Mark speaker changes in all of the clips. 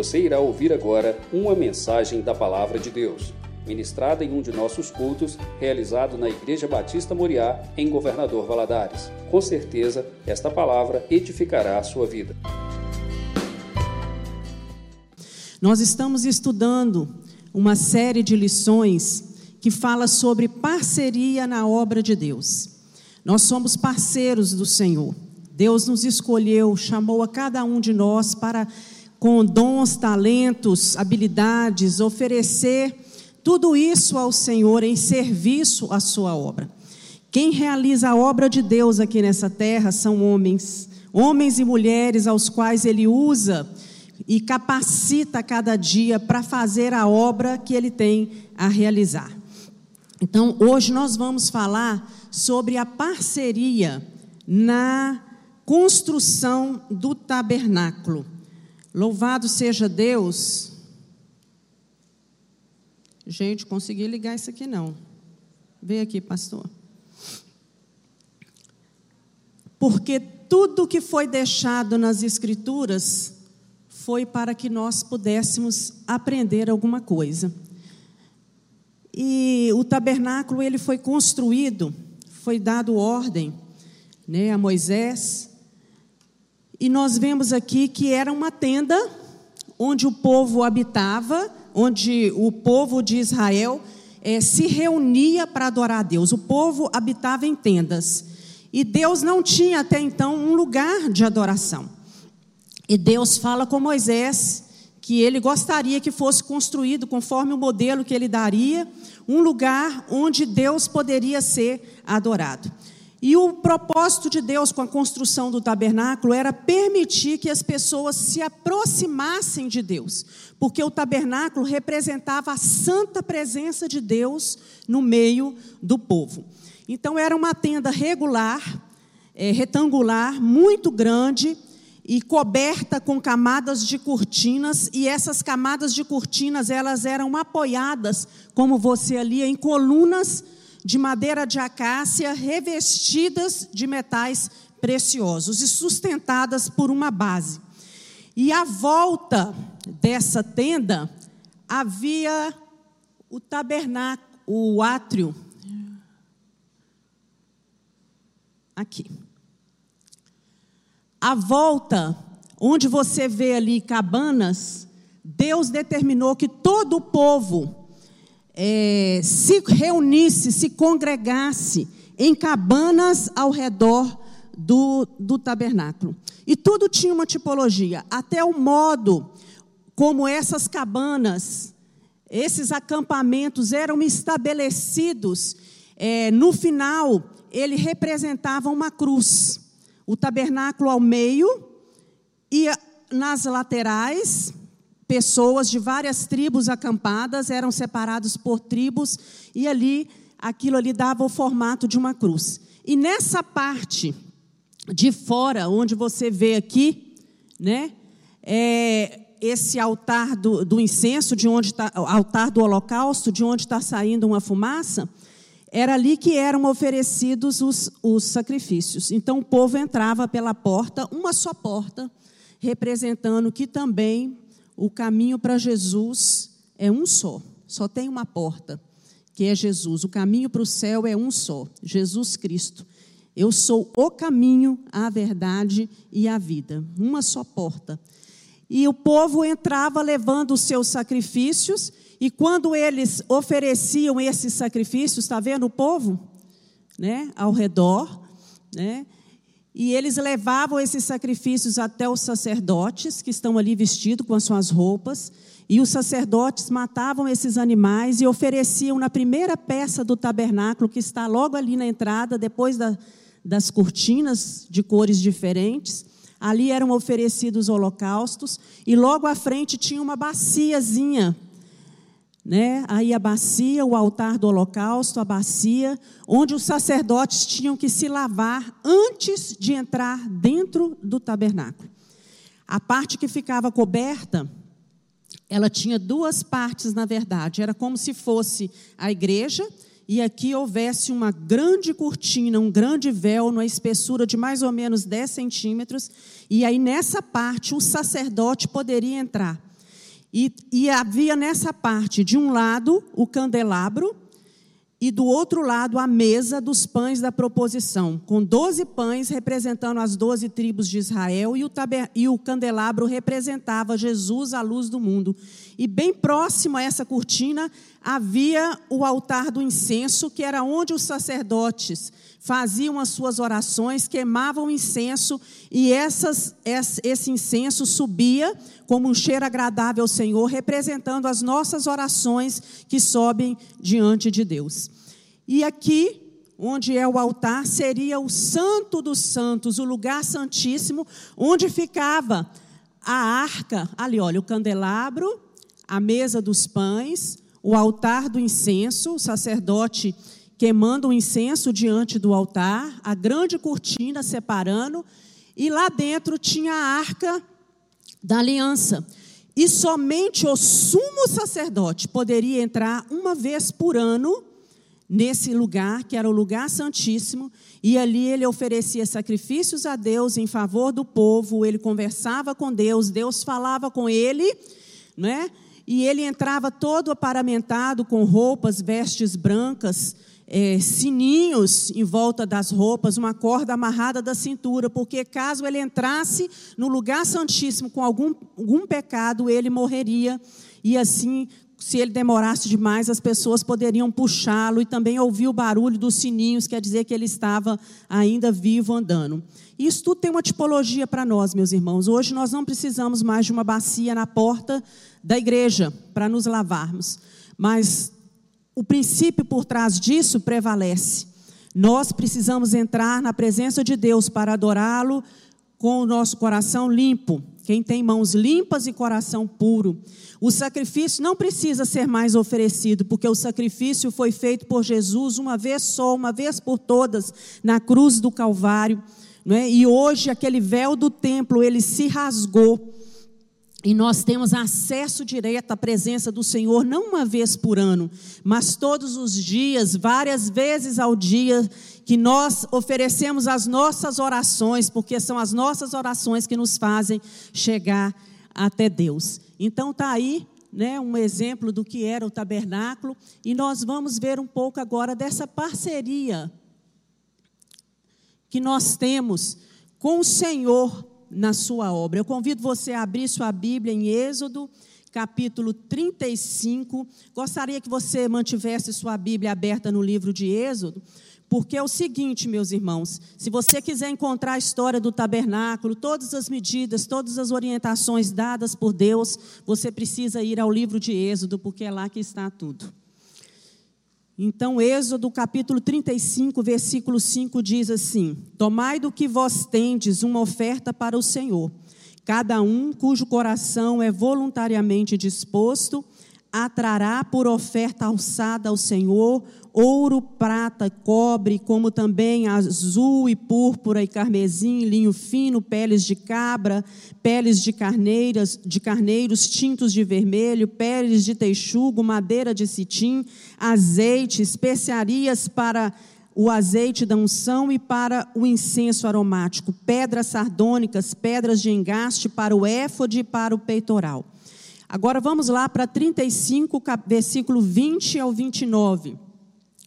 Speaker 1: Você irá ouvir agora uma mensagem da Palavra de Deus, ministrada em um de nossos cultos, realizado na Igreja Batista Moriá, em Governador Valadares. Com certeza, esta palavra edificará a sua vida.
Speaker 2: Nós estamos estudando uma série de lições que fala sobre parceria na obra de Deus. Nós somos parceiros do Senhor. Deus nos escolheu, chamou a cada um de nós para, com dons, talentos, habilidades, oferecer tudo isso ao Senhor em serviço à sua obra. Quem realiza a obra de Deus aqui nessa terra são homens, homens e mulheres aos quais Ele usa e capacita cada dia para fazer a obra que Ele tem a realizar. Então, hoje nós vamos falar sobre a parceria na construção do tabernáculo. Louvado seja Deus. Gente, consegui ligar isso aqui não. Vem aqui, pastor. Porque tudo que foi deixado nas escrituras foi para que nós pudéssemos aprender alguma coisa. E o tabernáculo ele foi construído, foi dado ordem, né, a Moisés e nós vemos aqui que era uma tenda onde o povo habitava, onde o povo de Israel é, se reunia para adorar a Deus. O povo habitava em tendas. E Deus não tinha até então um lugar de adoração. E Deus fala com Moisés que ele gostaria que fosse construído, conforme o modelo que ele daria, um lugar onde Deus poderia ser adorado. E o propósito de Deus com a construção do tabernáculo era permitir que as pessoas se aproximassem de Deus, porque o tabernáculo representava a santa presença de Deus no meio do povo. Então era uma tenda regular, é, retangular, muito grande e coberta com camadas de cortinas, e essas camadas de cortinas elas eram apoiadas, como você ali, em colunas de madeira de acácia revestidas de metais preciosos e sustentadas por uma base. E à volta dessa tenda havia o tabernáculo, o átrio. Aqui. À volta, onde você vê ali cabanas, Deus determinou que todo o povo é, se reunisse, se congregasse em cabanas ao redor do, do tabernáculo. E tudo tinha uma tipologia, até o modo como essas cabanas, esses acampamentos eram estabelecidos. É, no final, ele representava uma cruz. O tabernáculo ao meio e nas laterais pessoas de várias tribos acampadas, eram separados por tribos, e ali, aquilo ali dava o formato de uma cruz. E nessa parte de fora, onde você vê aqui, né, é, esse altar do, do incenso, de onde está, altar do holocausto, de onde está saindo uma fumaça, era ali que eram oferecidos os, os sacrifícios. Então o povo entrava pela porta, uma só porta, representando que também o caminho para Jesus é um só, só tem uma porta, que é Jesus. O caminho para o céu é um só, Jesus Cristo. Eu sou o caminho, a verdade e a vida, uma só porta. E o povo entrava levando os seus sacrifícios, e quando eles ofereciam esses sacrifícios, está vendo o povo? Né, ao redor, né? E eles levavam esses sacrifícios até os sacerdotes, que estão ali vestidos com as suas roupas, e os sacerdotes matavam esses animais e ofereciam na primeira peça do tabernáculo, que está logo ali na entrada, depois da, das cortinas de cores diferentes. Ali eram oferecidos holocaustos, e logo à frente tinha uma baciazinha né? Aí a bacia, o altar do holocausto, a bacia, onde os sacerdotes tinham que se lavar antes de entrar dentro do tabernáculo. A parte que ficava coberta, ela tinha duas partes, na verdade. Era como se fosse a igreja e aqui houvesse uma grande cortina, um grande véu, numa espessura de mais ou menos 10 centímetros. E aí, nessa parte, o sacerdote poderia entrar. E, e havia nessa parte, de um lado, o candelabro, e do outro lado a mesa dos pães da proposição, com doze pães representando as doze tribos de Israel, e o, taber, e o candelabro representava Jesus, a luz do mundo. E bem próximo a essa cortina havia o altar do incenso, que era onde os sacerdotes faziam as suas orações, queimavam incenso, e essas, esse incenso subia como um cheiro agradável ao Senhor, representando as nossas orações que sobem diante de Deus. E aqui, onde é o altar, seria o Santo dos Santos, o lugar santíssimo, onde ficava a arca, ali, olha, o candelabro, a mesa dos pães, o altar do incenso, o sacerdote queimando o incenso diante do altar, a grande cortina separando, e lá dentro tinha a arca da aliança. E somente o sumo sacerdote poderia entrar uma vez por ano nesse lugar, que era o lugar santíssimo, e ali ele oferecia sacrifícios a Deus em favor do povo, ele conversava com Deus, Deus falava com ele, né? E ele entrava todo aparamentado com roupas, vestes brancas, é, sininhos em volta das roupas, uma corda amarrada da cintura, porque caso ele entrasse no lugar santíssimo com algum, algum pecado, ele morreria. E assim, se ele demorasse demais, as pessoas poderiam puxá-lo e também ouvir o barulho dos sininhos, quer dizer que ele estava ainda vivo andando. Isso tudo tem uma tipologia para nós, meus irmãos. Hoje nós não precisamos mais de uma bacia na porta da igreja para nos lavarmos. Mas o princípio por trás disso prevalece. Nós precisamos entrar na presença de Deus para adorá-lo com o nosso coração limpo. Quem tem mãos limpas e coração puro. O sacrifício não precisa ser mais oferecido, porque o sacrifício foi feito por Jesus uma vez só, uma vez por todas, na cruz do Calvário. Não é? E hoje aquele véu do templo ele se rasgou e nós temos acesso direto à presença do Senhor, não uma vez por ano, mas todos os dias, várias vezes ao dia, que nós oferecemos as nossas orações, porque são as nossas orações que nos fazem chegar até Deus. Então está aí né, um exemplo do que era o tabernáculo, e nós vamos ver um pouco agora dessa parceria que nós temos com o Senhor na sua obra. Eu convido você a abrir sua Bíblia em Êxodo, capítulo 35. Gostaria que você mantivesse sua Bíblia aberta no livro de Êxodo, porque é o seguinte, meus irmãos: se você quiser encontrar a história do tabernáculo, todas as medidas, todas as orientações dadas por Deus, você precisa ir ao livro de Êxodo, porque é lá que está tudo. Então, Êxodo capítulo 35, versículo 5 diz assim: Tomai do que vós tendes uma oferta para o Senhor. Cada um cujo coração é voluntariamente disposto, atrará por oferta alçada ao Senhor ouro, prata, cobre, como também azul e púrpura e carmesim, linho fino, peles de cabra, peles de carneiras, de carneiros tintos de vermelho, peles de teixugo, madeira de citim, azeite, especiarias para o azeite da unção e para o incenso aromático, pedras sardônicas, pedras de engaste para o éfode e para o peitoral. Agora vamos lá para 35, versículo 20 ao 29.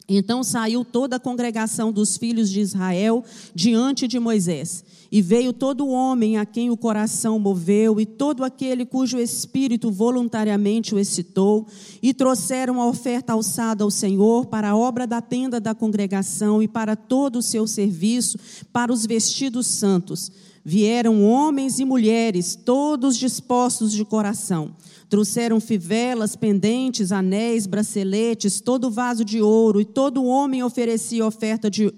Speaker 2: Então saiu toda a congregação dos filhos de Israel diante de Moisés. E veio todo homem a quem o coração moveu, e todo aquele cujo espírito voluntariamente o excitou, e trouxeram a oferta alçada ao Senhor para a obra da tenda da congregação e para todo o seu serviço, para os vestidos santos. Vieram homens e mulheres, todos dispostos de coração. Trouxeram fivelas, pendentes, anéis, braceletes, todo vaso de ouro, e todo homem oferecia oferta de,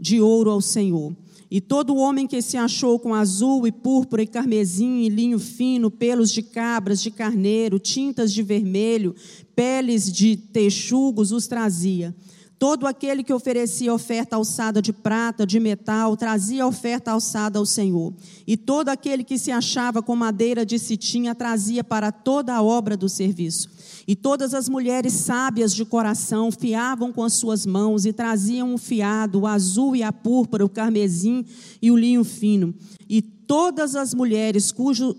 Speaker 2: de ouro ao Senhor. E todo homem que se achou com azul e púrpura e carmesim e linho fino, pelos de cabras, de carneiro, tintas de vermelho, peles de texugos, os trazia. Todo aquele que oferecia oferta alçada de prata, de metal, trazia oferta alçada ao Senhor. E todo aquele que se achava com madeira de citinha trazia para toda a obra do serviço. E todas as mulheres sábias de coração fiavam com as suas mãos e traziam o fiado, o azul e a púrpura, o carmesim e o linho fino. E todas as mulheres cujo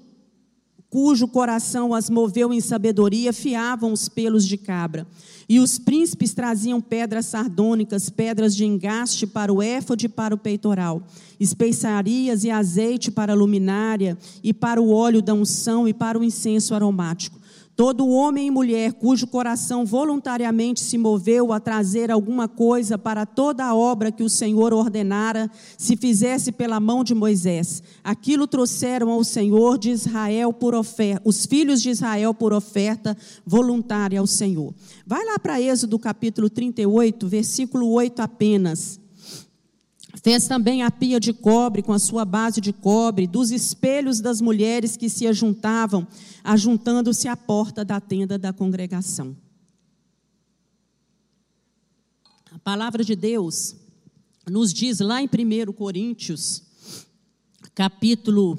Speaker 2: cujo coração as moveu em sabedoria, fiavam os pelos de cabra. E os príncipes traziam pedras sardônicas, pedras de engaste para o éfode e para o peitoral, especiarias e azeite para a luminária, e para o óleo da unção e para o incenso aromático. Todo homem e mulher cujo coração voluntariamente se moveu a trazer alguma coisa para toda a obra que o Senhor ordenara, se fizesse pela mão de Moisés, aquilo trouxeram ao Senhor de Israel por oferta, os filhos de Israel por oferta voluntária ao Senhor. Vai lá para Êxodo capítulo 38, versículo 8 apenas. Fez também a pia de cobre com a sua base de cobre, dos espelhos das mulheres que se ajuntavam, ajuntando-se à porta da tenda da congregação. A palavra de Deus nos diz lá em 1 Coríntios, capítulo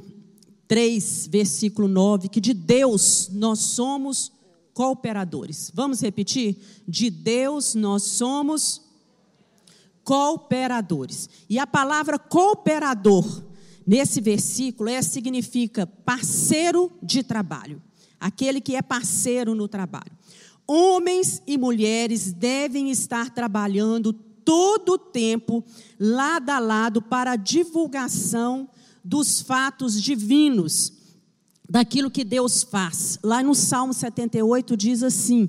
Speaker 2: 3, versículo 9, que de Deus nós somos cooperadores. Vamos repetir? De Deus nós somos cooperadores. E a palavra cooperador, nesse versículo, é, significa parceiro de trabalho. Aquele que é parceiro no trabalho. Homens e mulheres devem estar trabalhando todo o tempo, lado a lado, para a divulgação dos fatos divinos, daquilo que Deus faz. Lá no Salmo 78 diz assim: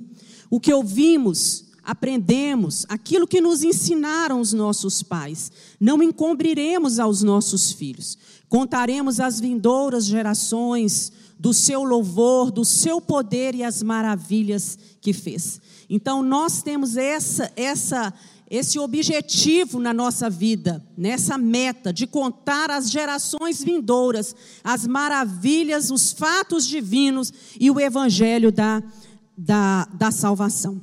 Speaker 2: O que ouvimos aprendemos aquilo que nos ensinaram os nossos pais. Não encobriremos aos nossos filhos. Contaremos às vindouras gerações do seu louvor, do seu poder e as maravilhas que fez. Então nós temos essa essa esse objetivo na nossa vida, nessa meta de contar às gerações vindouras as maravilhas, os fatos divinos e o evangelho da, da, da salvação.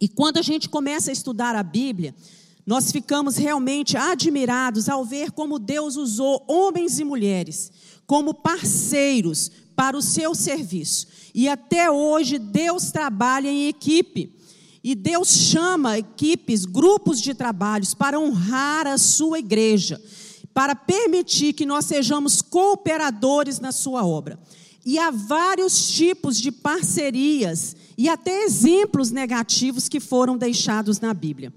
Speaker 2: E quando a gente começa a estudar a Bíblia, nós ficamos realmente admirados ao ver como Deus usou homens e mulheres como parceiros para o seu serviço. E até hoje Deus trabalha em equipe. E Deus chama equipes, grupos de trabalhos para honrar a sua igreja, para permitir que nós sejamos cooperadores na sua obra. E há vários tipos de parcerias e até exemplos negativos que foram deixados na Bíblia.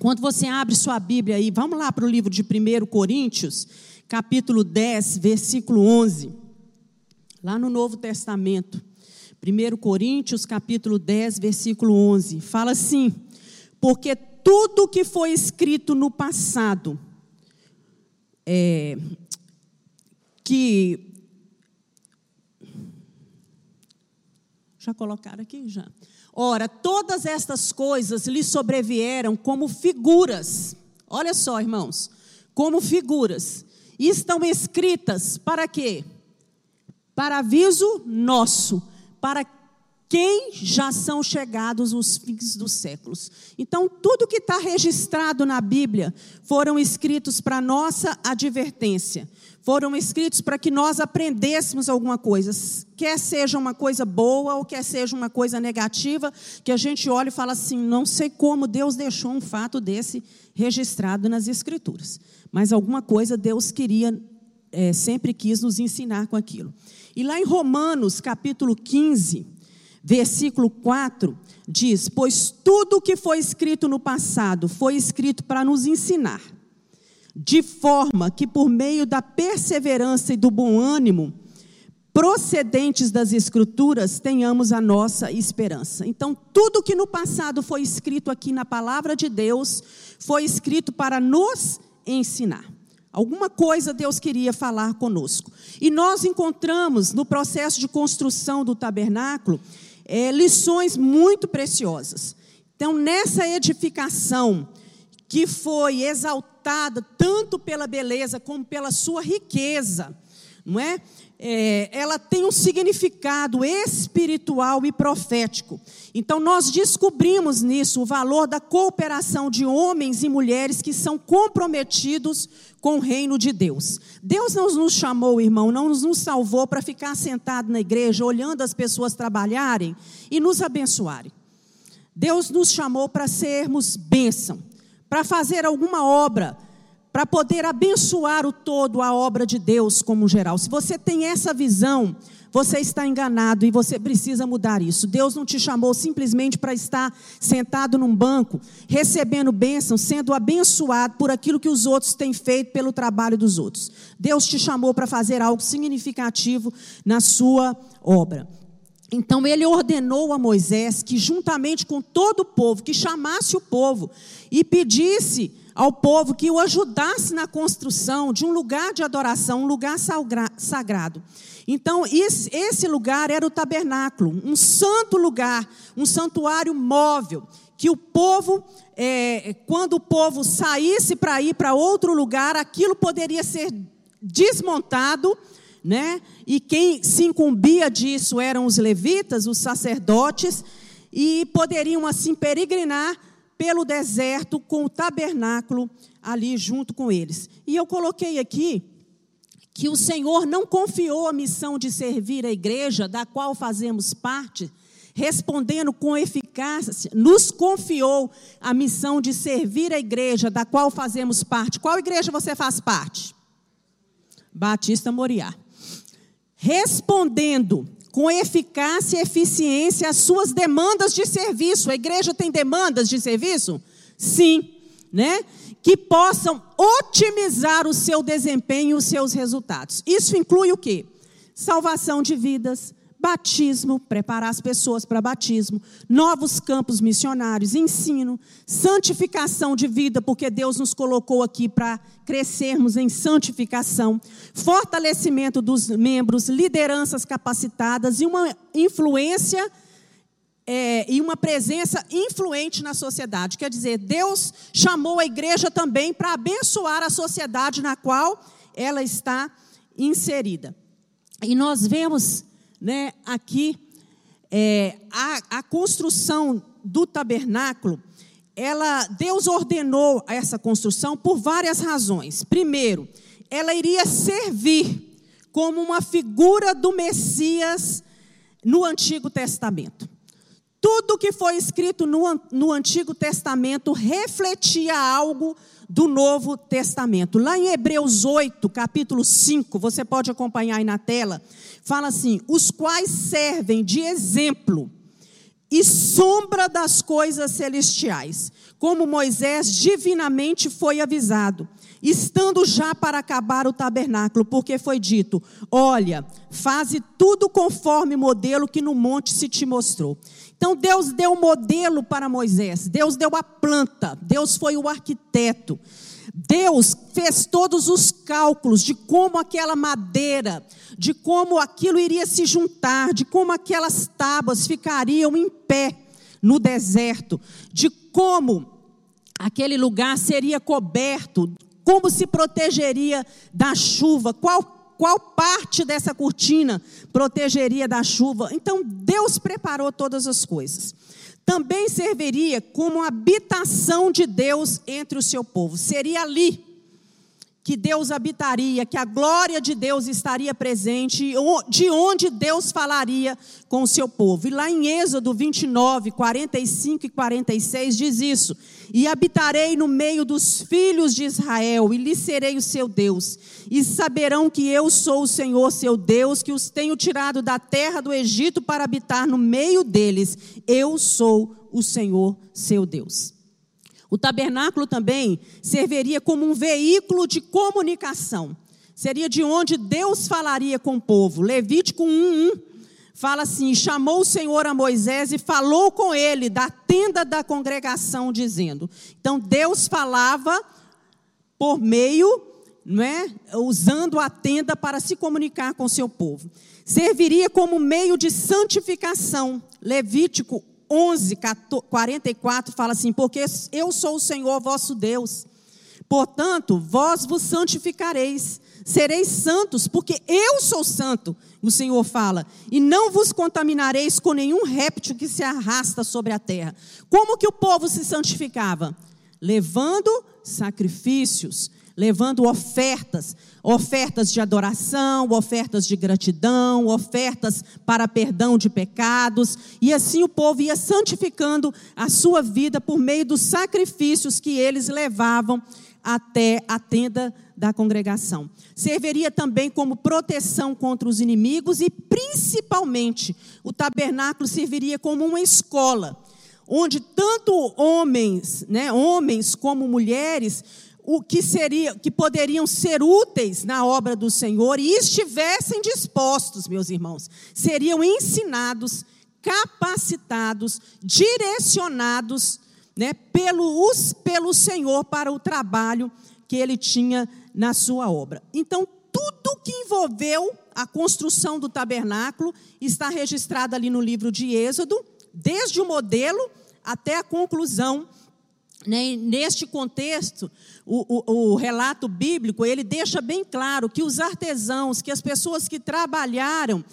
Speaker 2: Quando você abre sua Bíblia aí, vamos lá para o livro de 1 Coríntios, capítulo 10, versículo 11. Lá no Novo Testamento. 1 Coríntios, capítulo 10, versículo 11. Fala assim: Porque tudo que foi escrito no passado, é, que Já colocaram aqui? Já. Ora, todas estas coisas lhe sobrevieram como figuras. Olha só, irmãos, como figuras. E estão escritas para quê? Para aviso nosso, para quem já são chegados os fins dos séculos. Então, tudo que está registrado na Bíblia foram escritos para nossa advertência, foram escritos para que nós aprendêssemos alguma coisa, quer seja uma coisa boa ou quer seja uma coisa negativa, que a gente olha e fala assim: não sei como Deus deixou um fato desse registrado nas Escrituras, mas alguma coisa Deus queria, é, sempre quis nos ensinar com aquilo. E lá em Romanos, capítulo 15 versículo 4 diz: Pois tudo o que foi escrito no passado foi escrito para nos ensinar, de forma que por meio da perseverança e do bom ânimo, procedentes das Escrituras, tenhamos a nossa esperança. Então, tudo que no passado foi escrito aqui na palavra de Deus, foi escrito para nos ensinar. Alguma coisa Deus queria falar conosco. E nós encontramos no processo de construção do tabernáculo é, lições muito preciosas. Então, nessa edificação, que foi exaltada tanto pela beleza como pela sua riqueza, não é? é? ela tem um significado espiritual e profético. Então, nós descobrimos nisso o valor da cooperação de homens e mulheres que são comprometidos com o reino de Deus. Deus não nos chamou, irmão, não nos salvou para ficar sentado na igreja olhando as pessoas trabalharem e nos abençoarem. Deus nos chamou para sermos bênção, para fazer alguma obra para poder abençoar o todo, a obra de Deus como geral. Se você tem essa visão, você está enganado e você precisa mudar isso. Deus não te chamou simplesmente para estar sentado num banco, recebendo bênção, sendo abençoado por aquilo que os outros têm feito pelo trabalho dos outros. Deus te chamou para fazer algo significativo na sua obra. Então ele ordenou a Moisés que, juntamente com todo o povo, que chamasse o povo e pedisse ao povo que o ajudasse na construção de um lugar de adoração, um lugar sagrado. Então, esse lugar era o tabernáculo, um santo lugar, um santuário móvel, que o povo, é, quando o povo saísse para ir para outro lugar, aquilo poderia ser desmontado, né? E quem se incumbia disso eram os levitas, os sacerdotes, e poderiam assim peregrinar pelo deserto com o tabernáculo ali junto com eles. E eu coloquei aqui que o Senhor não confiou a missão de servir a igreja, da qual fazemos parte, respondendo com eficácia, nos confiou a missão de servir a igreja, da qual fazemos parte. Qual igreja você faz parte? Batista Moriá. Respondendo com eficácia e eficiência as suas demandas de serviço. A igreja tem demandas de serviço? Sim, né? Que possam otimizar o seu desempenho e os seus resultados. Isso inclui o quê? Salvação de vidas, batismo, preparar as pessoas para batismo, novos campos missionários, ensino, santificação de vida, porque Deus nos colocou aqui para crescermos em santificação, fortalecimento dos membros, lideranças capacitadas e uma influência é, e uma presença influente na sociedade. Quer dizer, Deus chamou a igreja também para abençoar a sociedade na qual ela está inserida. E nós vemos né, aqui é, a, a construção do tabernáculo, ela, Deus ordenou essa construção por várias razões. Primeiro, ela iria servir como uma figura do Messias no Antigo Testamento. Tudo que foi escrito no, no Antigo Testamento refletia algo do Novo Testamento. Lá em Hebreus 8, capítulo 5, você pode acompanhar aí na tela, fala assim: os quais servem de exemplo e sombra das coisas celestiais, como Moisés divinamente foi avisado, estando já para acabar o tabernáculo, porque foi dito: Olha, faze tudo conforme o modelo que no monte se te mostrou. Então Deus deu o modelo para Moisés, Deus deu a planta, Deus foi o arquiteto. Deus fez todos os cálculos de como aquela madeira, de como aquilo iria se juntar, de como aquelas tábuas ficariam em pé no deserto, de como aquele lugar seria coberto, como se protegeria da chuva, qual qual parte dessa cortina protegeria da chuva. Então, Deus preparou todas as coisas. Também serviria como habitação de Deus entre o seu povo. Seria ali que Deus habitaria, que a glória de Deus estaria presente, de onde Deus falaria com o seu povo. E lá em Êxodo 29, 45 e 46 diz isso: E habitarei no meio dos filhos de Israel, e lhes serei o seu Deus, e saberão que eu sou o Senhor seu Deus, que os tenho tirado da terra do Egito para habitar no meio deles. Eu sou o Senhor seu Deus. O tabernáculo também serviria como um veículo de comunicação. Seria de onde Deus falaria com o povo. Levítico 1:1 fala assim: "Chamou o Senhor a Moisés e falou com ele da tenda da congregação dizendo". Então Deus falava por meio, não é, usando a tenda para se comunicar com o seu povo. Serviria como meio de santificação. Levítico 11, 44 fala assim: Porque eu sou o Senhor vosso Deus. Portanto, vós vos santificareis, sereis santos, porque eu sou santo, o Senhor fala, e não vos contaminareis com nenhum réptil que se arrasta sobre a terra. Como que o povo se santificava? Levando sacrifícios, levando ofertas, ofertas de adoração, ofertas de gratidão, ofertas para perdão de pecados, e assim o povo ia santificando a sua vida por meio dos sacrifícios que eles levavam até a tenda da congregação. Serviria também como proteção contra os inimigos e, principalmente, o tabernáculo serviria como uma escola, onde tanto homens, né, homens como mulheres, o que seria, que poderiam ser úteis na obra do Senhor e estivessem dispostos, meus irmãos, seriam ensinados, capacitados, direcionados né, pelo, pelo Senhor para o trabalho que ele tinha na sua obra. Então, tudo que envolveu a construção do tabernáculo está registrado ali no livro de Êxodo, desde o modelo até a conclusão. Né? Neste contexto, o, o, o relato bíblico ele deixa bem claro que os artesãos, que as pessoas que trabalharam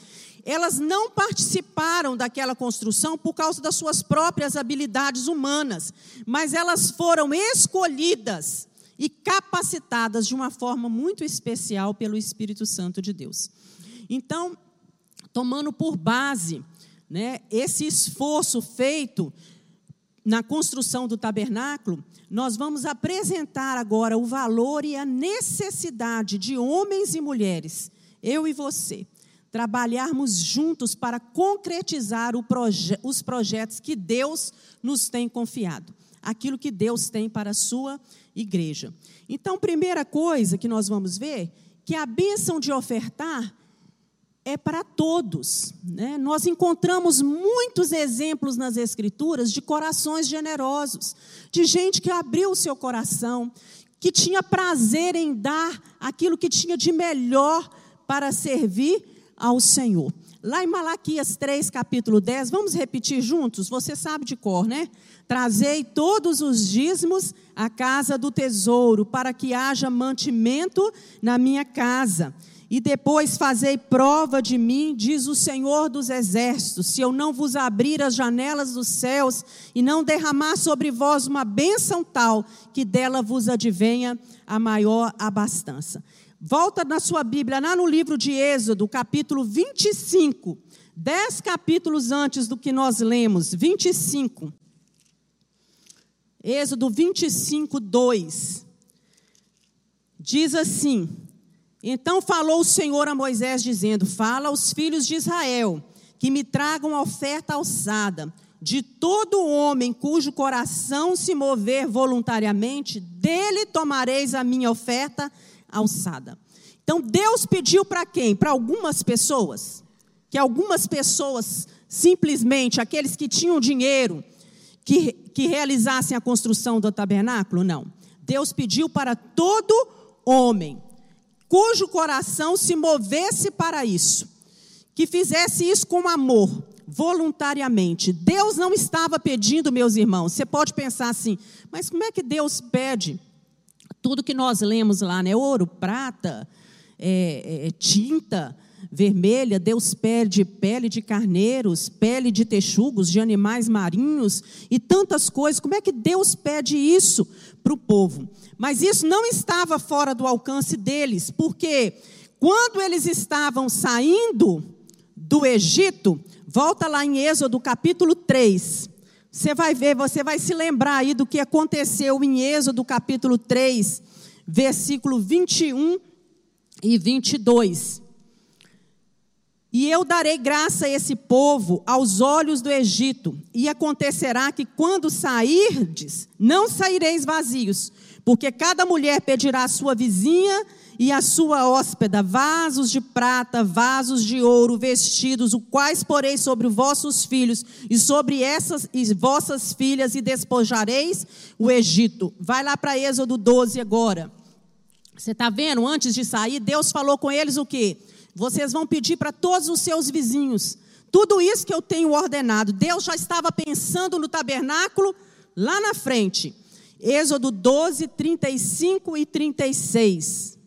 Speaker 2: elas não participaram daquela construção por causa das suas próprias habilidades humanas, mas elas foram escolhidas e capacitadas de uma forma muito especial pelo Espírito Santo de Deus. Então, tomando por base né, esse esforço feito na construção do tabernáculo, nós vamos apresentar agora o valor e a necessidade de homens e mulheres, eu e você, trabalharmos juntos para concretizar proje os projetos que Deus nos tem confiado, aquilo que Deus tem para a sua igreja. Então, primeira coisa que nós vamos ver, que a bênção de ofertar é para todos. Né? Nós encontramos muitos exemplos nas Escrituras de corações generosos, de gente que abriu o seu coração, que tinha prazer em dar aquilo que tinha de melhor para servir ao Senhor. Lá em Malaquias 3, capítulo 10, vamos repetir juntos? Você sabe de cor, né? Trazei todos os dízimos à casa do tesouro, para que haja mantimento na minha casa. E depois fazei prova de mim, diz o Senhor dos Exércitos, se eu não vos abrir as janelas dos céus e não derramar sobre vós uma bênção tal, que dela vos advenha a maior abastança. Volta na sua Bíblia, lá no livro de Êxodo, capítulo 25, dez capítulos antes do que nós lemos, 25. Êxodo 25, 2. Diz assim: Então falou o Senhor a Moisés, dizendo: Fala aos filhos de Israel, que me tragam oferta alçada. De todo homem cujo coração se mover voluntariamente, dele tomareis a minha oferta alçada. Então Deus pediu para quem? Para algumas pessoas. Que algumas pessoas, simplesmente, aqueles que tinham dinheiro, que, que realizassem a construção do tabernáculo? Não. Deus pediu para todo homem, cujo coração se movesse para isso, que fizesse isso com amor, voluntariamente. Deus não estava pedindo, meus irmãos. Você pode pensar assim, mas como é que Deus pede? Tudo que nós lemos lá, né? Ouro, prata, é, é, tinta vermelha, Deus pede pele de carneiros, pele de texugos, de animais marinhos e tantas coisas. Como é que Deus pede isso para o povo? Mas isso não estava fora do alcance deles, porque quando eles estavam saindo do Egito, volta lá em Êxodo capítulo 3. Você vai ver, você vai se lembrar aí do que aconteceu em Êxodo capítulo 3, versículo 21 e 22. E eu darei graça a esse povo aos olhos do Egito, e acontecerá que quando sairdes, não saireis vazios, porque cada mulher pedirá à sua vizinha e à sua hóspeda vasos de prata, vasos de ouro, vestidos, os quais porei sobre os vossos filhos e sobre essas e vossas filhas, e despojareis o Egito. Vai lá para Êxodo 12 agora. Você está vendo? Antes de sair, Deus falou com eles o quê? Vocês vão pedir para todos os seus vizinhos. Tudo isso que eu tenho ordenado. Deus já estava pensando no tabernáculo lá na frente. Êxodo 12, 35 e 36.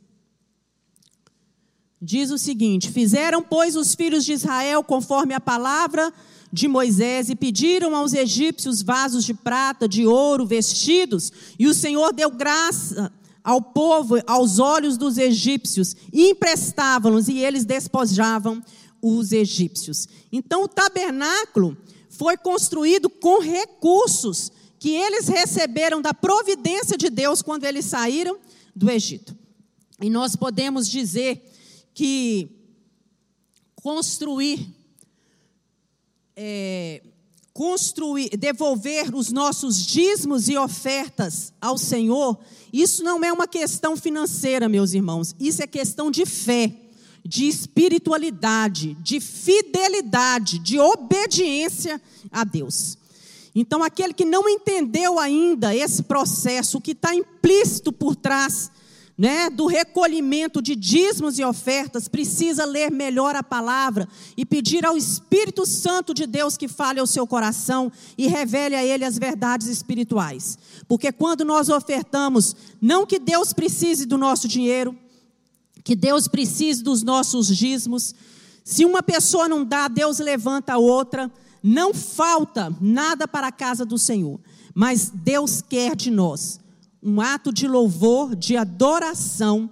Speaker 2: Diz o seguinte: Fizeram, pois, os filhos de Israel conforme a palavra de Moisés e pediram aos egípcios vasos de prata, de ouro, vestidos, e o Senhor deu graça ao povo aos olhos dos egípcios emprestavam-nos e eles despojavam os egípcios. Então o tabernáculo foi construído com recursos que que eles receberam da providência de Deus quando eles saíram do Egito. E nós podemos dizer que construir, é, construir, devolver os nossos dízimos e ofertas ao Senhor, isso não é uma questão financeira, meus irmãos, isso é questão de fé, de espiritualidade, de fidelidade, de obediência a Deus. Então, aquele que não entendeu ainda esse processo, o que está implícito por trás né, do recolhimento de dízimos e ofertas, precisa ler melhor a palavra e pedir ao Espírito Santo de Deus que fale ao seu coração e revele a ele as verdades espirituais. Porque quando nós ofertamos, não que Deus precise do nosso dinheiro, que Deus precise dos nossos dízimos, se uma pessoa não dá, Deus levanta a outra, não falta nada para a casa do Senhor, mas Deus quer de nós um ato de louvor, de adoração,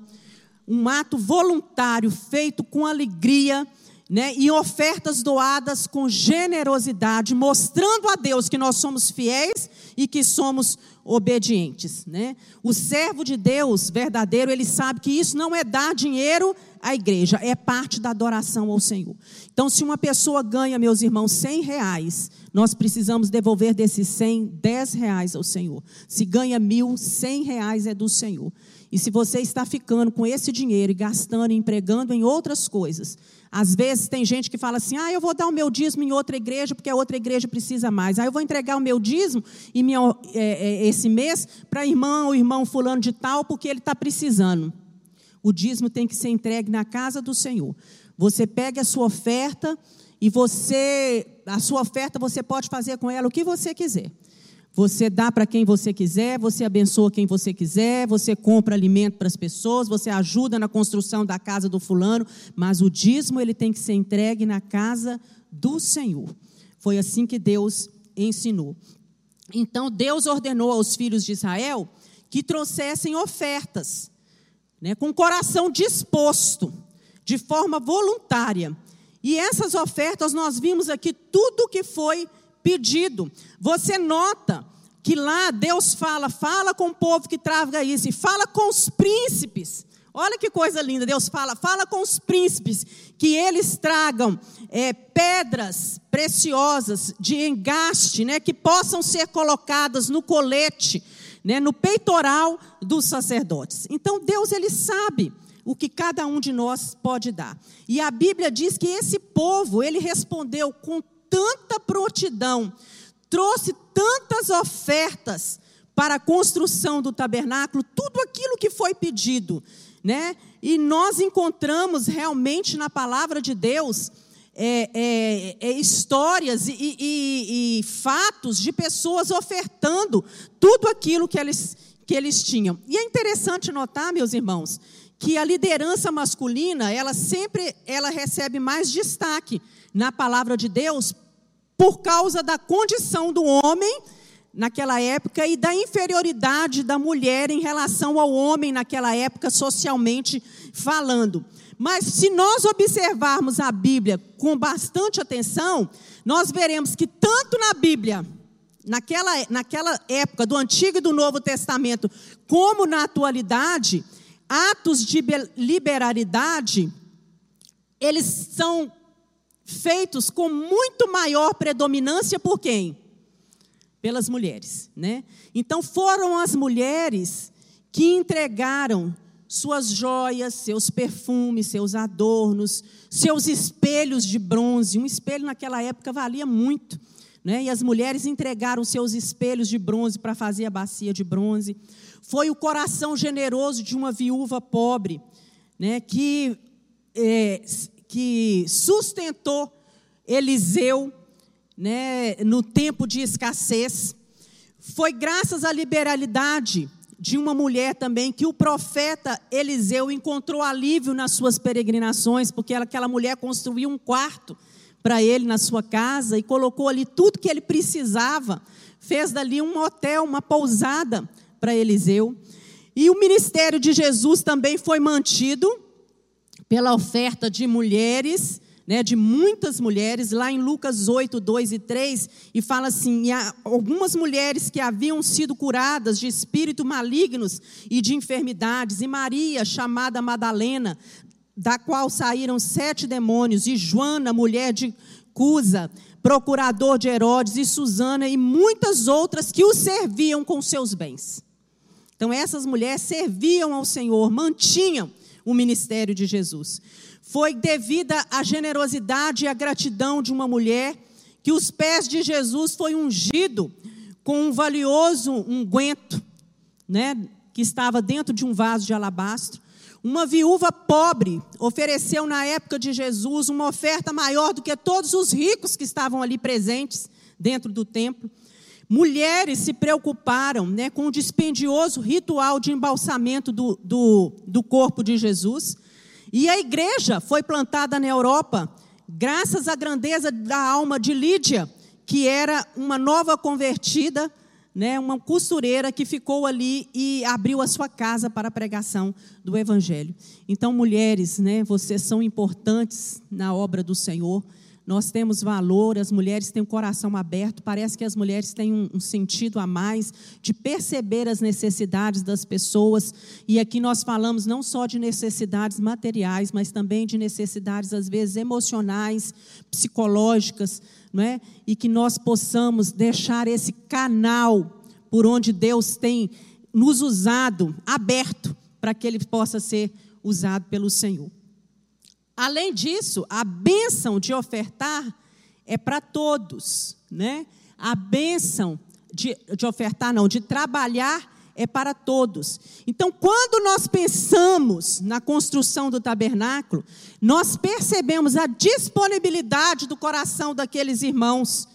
Speaker 2: um ato voluntário feito com alegria, né, e ofertas doadas com generosidade, mostrando a Deus que nós somos fiéis e que somos obedientes. Né? O servo de Deus verdadeiro, ele sabe que isso não é dar dinheiro à igreja, é parte da adoração ao Senhor. Então, se uma pessoa ganha, meus irmãos, 100 reais, nós precisamos devolver desses 100, 10 reais ao Senhor. Se ganha mil, 100 reais é do Senhor. E se você está ficando com esse dinheiro e gastando empregando em outras coisas, às vezes tem gente que fala assim: ah, eu vou dar o meu dízimo em outra igreja porque a outra igreja precisa mais. Ah, eu vou entregar o meu dízimo e minha, é, é, esse mês para a irmã ou irmão fulano de tal porque ele está precisando. O dízimo tem que ser entregue na casa do Senhor. Você pega a sua oferta e você, a sua oferta, você pode fazer com ela o que você quiser. Você dá para quem você quiser, você abençoa quem você quiser, você compra alimento para as pessoas, você ajuda na construção da casa do fulano, mas o dízimo ele tem que ser entregue na casa do Senhor. Foi assim que Deus ensinou. Então Deus ordenou aos filhos de Israel que trouxessem ofertas, né, com coração disposto, de forma voluntária. E essas ofertas, nós vimos aqui tudo o que foi pedido. Você nota que lá Deus fala, fala com o povo que traga isso, e fala com os príncipes. Olha que coisa linda, Deus fala, fala com os príncipes, que eles tragam é, pedras preciosas de engaste, né, que possam ser colocadas no colete, né, no peitoral dos sacerdotes. Então Deus ele sabe o que cada um de nós pode dar. E a Bíblia diz que esse povo, ele respondeu com tanta prontidão, trouxe tantas ofertas para a construção do tabernáculo, tudo aquilo que foi pedido, né? E nós encontramos realmente na palavra de Deus é, é, é, histórias e, e, e, fatos de pessoas ofertando tudo aquilo que eles, que eles tinham. E é interessante notar, meus irmãos, que a liderança masculina, ela sempre ela recebe mais destaque na palavra de Deus por causa da condição do homem naquela época e da inferioridade da mulher em relação ao homem naquela época socialmente falando. Mas se nós observarmos a Bíblia com bastante atenção, nós veremos que tanto na Bíblia, naquela, naquela época do Antigo e do Novo Testamento, como na atualidade, atos de liberalidade, eles são feitos com muito maior predominância por quem? Pelas mulheres, né? Então foram as mulheres que entregaram suas joias, seus perfumes, seus adornos, seus espelhos de bronze. Um espelho naquela época valia muito. Né? E as mulheres entregaram seus espelhos de bronze para fazer a bacia de bronze. Foi o coração generoso de uma viúva pobre, né? que, é, que sustentou Eliseu né? no tempo de escassez. Foi graças à liberalidade de uma mulher também que o profeta Eliseu encontrou alívio nas suas peregrinações, porque aquela mulher construiu um quarto para ele na sua casa e colocou ali tudo que ele precisava, fez dali um hotel, uma pousada para Eliseu. E o ministério de Jesus também foi mantido pela oferta de mulheres, né, de muitas mulheres, lá em Lucas 8, 2 e 3, e fala assim: e algumas mulheres que haviam sido curadas de espíritos malignos e de enfermidades, e Maria, chamada Madalena, da qual saíram sete demônios, e Joana, mulher de Cusa, procurador de Herodes, e Susana, e muitas outras que o serviam com seus bens. Então, essas mulheres serviam ao Senhor, mantinham o ministério de Jesus. Foi devida à generosidade e à gratidão de uma mulher que os pés de Jesus foi ungido com um valioso unguento, né, que estava dentro de um vaso de alabastro. Uma viúva pobre ofereceu na época de Jesus uma oferta maior do que todos os ricos que estavam ali presentes dentro do templo. Mulheres se preocuparam né, com o dispendioso ritual de embalsamento do, do, do corpo de Jesus. E a igreja foi plantada na Europa, graças à grandeza da alma de Lídia, que era uma nova convertida né, uma costureira que ficou ali e abriu a sua casa para a pregação do Evangelho. Então, mulheres, né, vocês são importantes na obra do Senhor. Nós temos valor, as mulheres têm o coração aberto. Parece que as mulheres têm um, um sentido a mais de perceber as necessidades das pessoas. E aqui nós falamos não só de necessidades materiais, mas também de necessidades, às vezes, emocionais, psicológicas não é? e que nós possamos deixar esse canal por onde Deus tem nos usado aberto para que ele possa ser usado pelo Senhor. Além disso, a bênção de ofertar é para todos, né? A bênção de, de ofertar, não, de trabalhar é para todos. Então, quando nós pensamos na construção do tabernáculo, nós percebemos a disponibilidade do coração daqueles irmãos.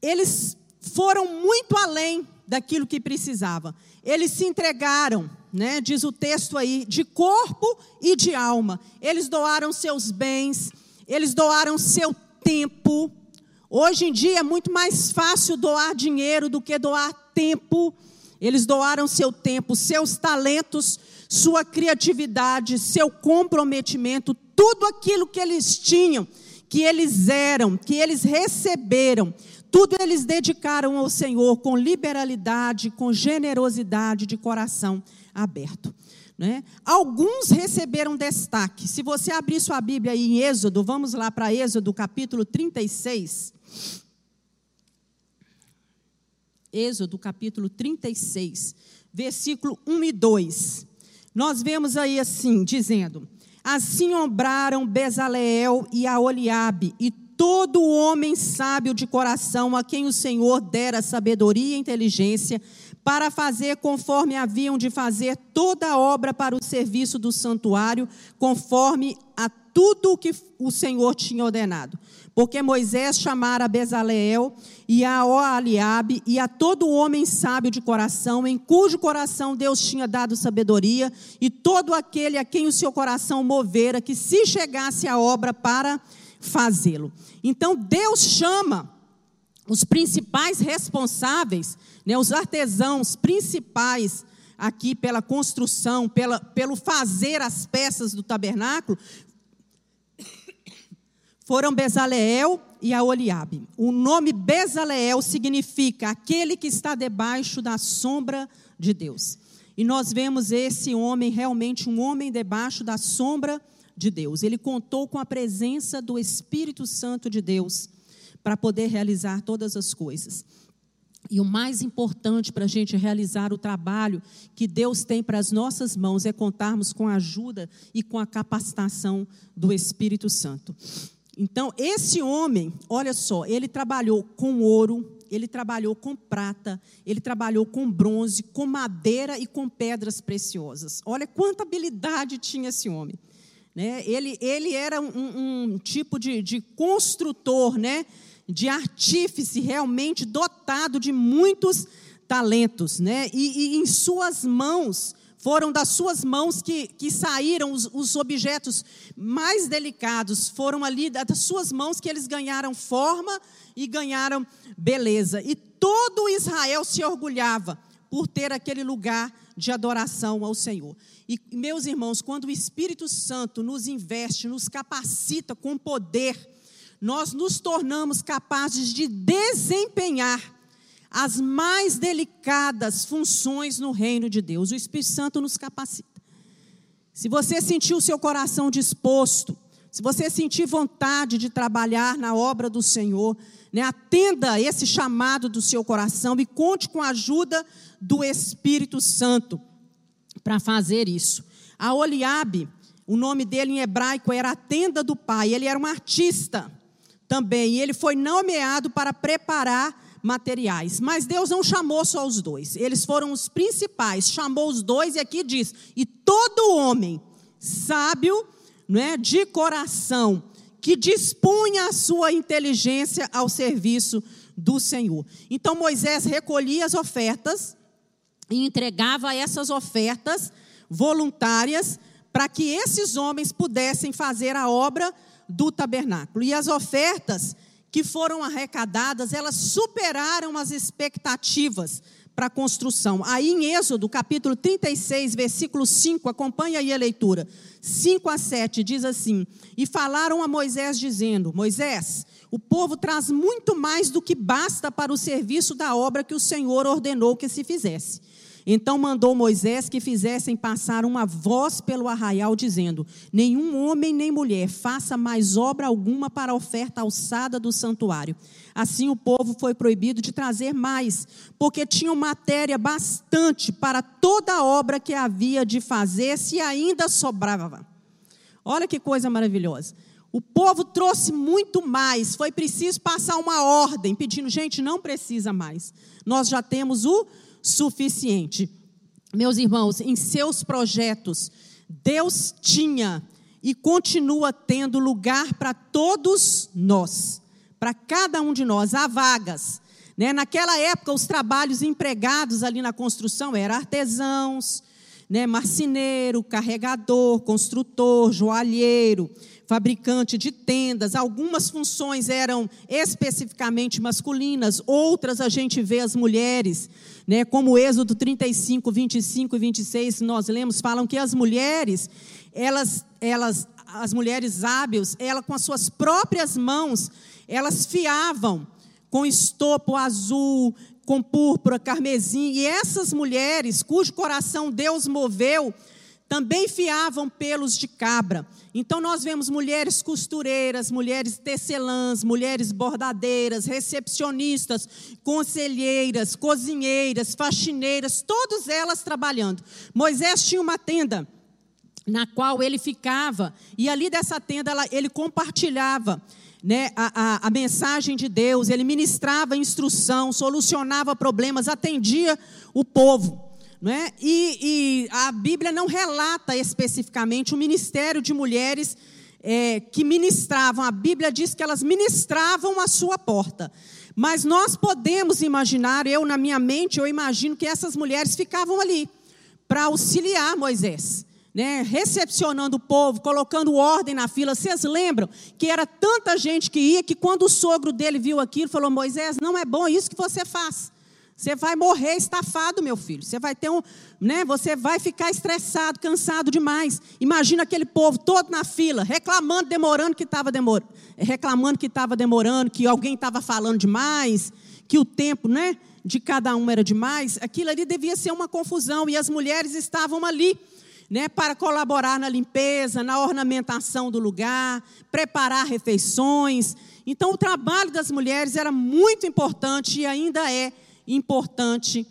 Speaker 2: Eles foram muito além daquilo que precisava. Eles se entregaram, né, diz o texto aí, de corpo e de alma. Eles doaram seus bens, eles doaram seu tempo. Hoje em dia é muito mais fácil doar dinheiro do que doar tempo. Eles doaram seu tempo, seus talentos, sua criatividade, seu comprometimento, tudo aquilo que eles tinham, que eles eram, que eles receberam, tudo eles dedicaram ao Senhor com liberalidade, com generosidade de coração aberto. Né? Alguns receberam destaque. Se você abrir sua Bíblia aí em Êxodo, vamos lá para Êxodo capítulo 36. Êxodo capítulo 36, versículo 1 e 2. Nós vemos aí assim, dizendo: Assim obraram Bezaleel e Aoliabe e todo homem sábio de coração a quem o Senhor dera sabedoria e inteligência para fazer conforme haviam de fazer toda a obra para o serviço do santuário, conforme a tudo o que o Senhor tinha ordenado. Porque Moisés chamara a Bezaleel e a Oaliabe e a todo homem sábio de coração, em cujo coração Deus tinha dado sabedoria, e todo aquele a quem o seu coração movera, que se chegasse à obra para fazê-lo. Então Deus chama os principais responsáveis, né, os artesãos principais aqui pela construção, pela, pelo fazer as peças do tabernáculo, foram Bezaleel e Aoliabe. O nome Bezaleel significa aquele que está debaixo da sombra de Deus. E nós vemos esse homem realmente um homem debaixo da sombra de Deus. Ele contou com a presença do Espírito Santo de Deus para poder realizar todas as coisas. E o mais importante para a gente realizar o trabalho que Deus tem para as nossas mãos é contarmos com a ajuda e com a capacitação do Espírito Santo. Então, esse homem, olha só, ele trabalhou com ouro, ele trabalhou com prata, ele trabalhou com bronze, com madeira e com pedras preciosas. Olha quanta habilidade tinha esse homem. Né? Ele, ele era um, um tipo de, de construtor, né? de artífice realmente dotado de muitos talentos. Né? E, e em suas mãos foram das suas mãos que, que saíram os, os objetos mais delicados, foram ali das suas mãos que eles ganharam forma e ganharam beleza. E todo Israel se orgulhava, por ter aquele lugar de adoração ao Senhor. E, meus irmãos, quando o Espírito Santo nos investe, nos capacita com poder, nós nos tornamos capazes de desempenhar as mais delicadas funções no reino de Deus. O Espírito Santo nos capacita. Se você sentir o seu coração disposto, se você sentir vontade de trabalhar na obra do Senhor, né, atenda esse chamado do seu coração e conte com a ajuda do Espírito Santo para fazer isso. A Oliabe, o nome dele em hebraico era a tenda do pai, ele era um artista também, e ele foi nomeado para preparar materiais. Mas Deus não chamou só os dois, eles foram os principais, chamou os dois, e aqui diz: e todo homem sábio, não é, de coração, que dispunha a sua inteligência ao serviço do Senhor. Então Moisés recolhia as ofertas e entregava essas ofertas voluntárias para que esses homens pudessem fazer a obra do tabernáculo. E as ofertas que foram arrecadadas, elas superaram as expectativas para a construção. Aí em Êxodo, capítulo 36, versículo 5, acompanha aí a leitura. 5 a 7 diz assim: E falaram a Moisés, dizendo: Moisés, o povo traz muito mais do que basta para o serviço da obra que o Senhor ordenou que se fizesse. Então mandou Moisés que fizessem passar uma voz pelo arraial, dizendo: Nenhum homem nem mulher faça mais obra alguma para a oferta alçada do santuário. Assim o povo foi proibido de trazer mais, porque tinham matéria bastante para toda a obra que havia de fazer, se ainda sobrava. Olha que coisa maravilhosa. O povo trouxe muito mais, foi preciso passar uma ordem, pedindo, gente, não precisa mais. Nós já temos o suficiente. Meus irmãos, em seus projetos, Deus tinha e continua tendo lugar para todos nós, para cada um de nós. Há vagas. Né? Naquela época, os trabalhos empregados ali na construção eram artesãos, né? marceneiro, carregador, construtor, joalheiro fabricante de tendas. Algumas funções eram especificamente masculinas, outras a gente vê as mulheres, né? Como Êxodo 35, 25 e 26, nós lemos, falam que as mulheres, elas, elas, as mulheres hábeis, elas com as suas próprias mãos, elas fiavam com estopo azul, com púrpura, carmesim, e essas mulheres, cujo coração Deus moveu, também fiavam pelos de cabra. Então nós vemos mulheres costureiras, mulheres tecelãs, mulheres bordadeiras, recepcionistas, conselheiras, cozinheiras, faxineiras, todas elas trabalhando. Moisés tinha uma tenda na qual ele ficava, e ali dessa tenda ele compartilhava né, a, a, a, mensagem de Deus, ele ministrava instrução, solucionava problemas, atendia o povo. Né? E, e a Bíblia não relata especificamente o ministério de mulheres é, que ministravam. A Bíblia diz que elas ministravam a sua porta. Mas nós podemos imaginar, eu na minha mente, eu imagino que essas mulheres ficavam ali para auxiliar Moisés. Né, recepcionando o povo, colocando ordem na fila. Vocês lembram que era tanta gente que ia que quando o sogro dele viu aquilo, falou: Moisés, não é bom isso que você faz. Você vai morrer estafado, meu filho. Você vai ter um, né? Você vai ficar estressado, cansado demais. Imagina aquele povo todo na fila, reclamando, demorando que estava demorando, reclamando que estava demorando, que alguém estava falando demais, que o tempo, né, de cada um era demais. Aquilo ali devia ser uma confusão e as mulheres estavam ali, né, para colaborar na limpeza, na ornamentação do lugar, preparar refeições. Então o trabalho das mulheres era muito importante e ainda é importante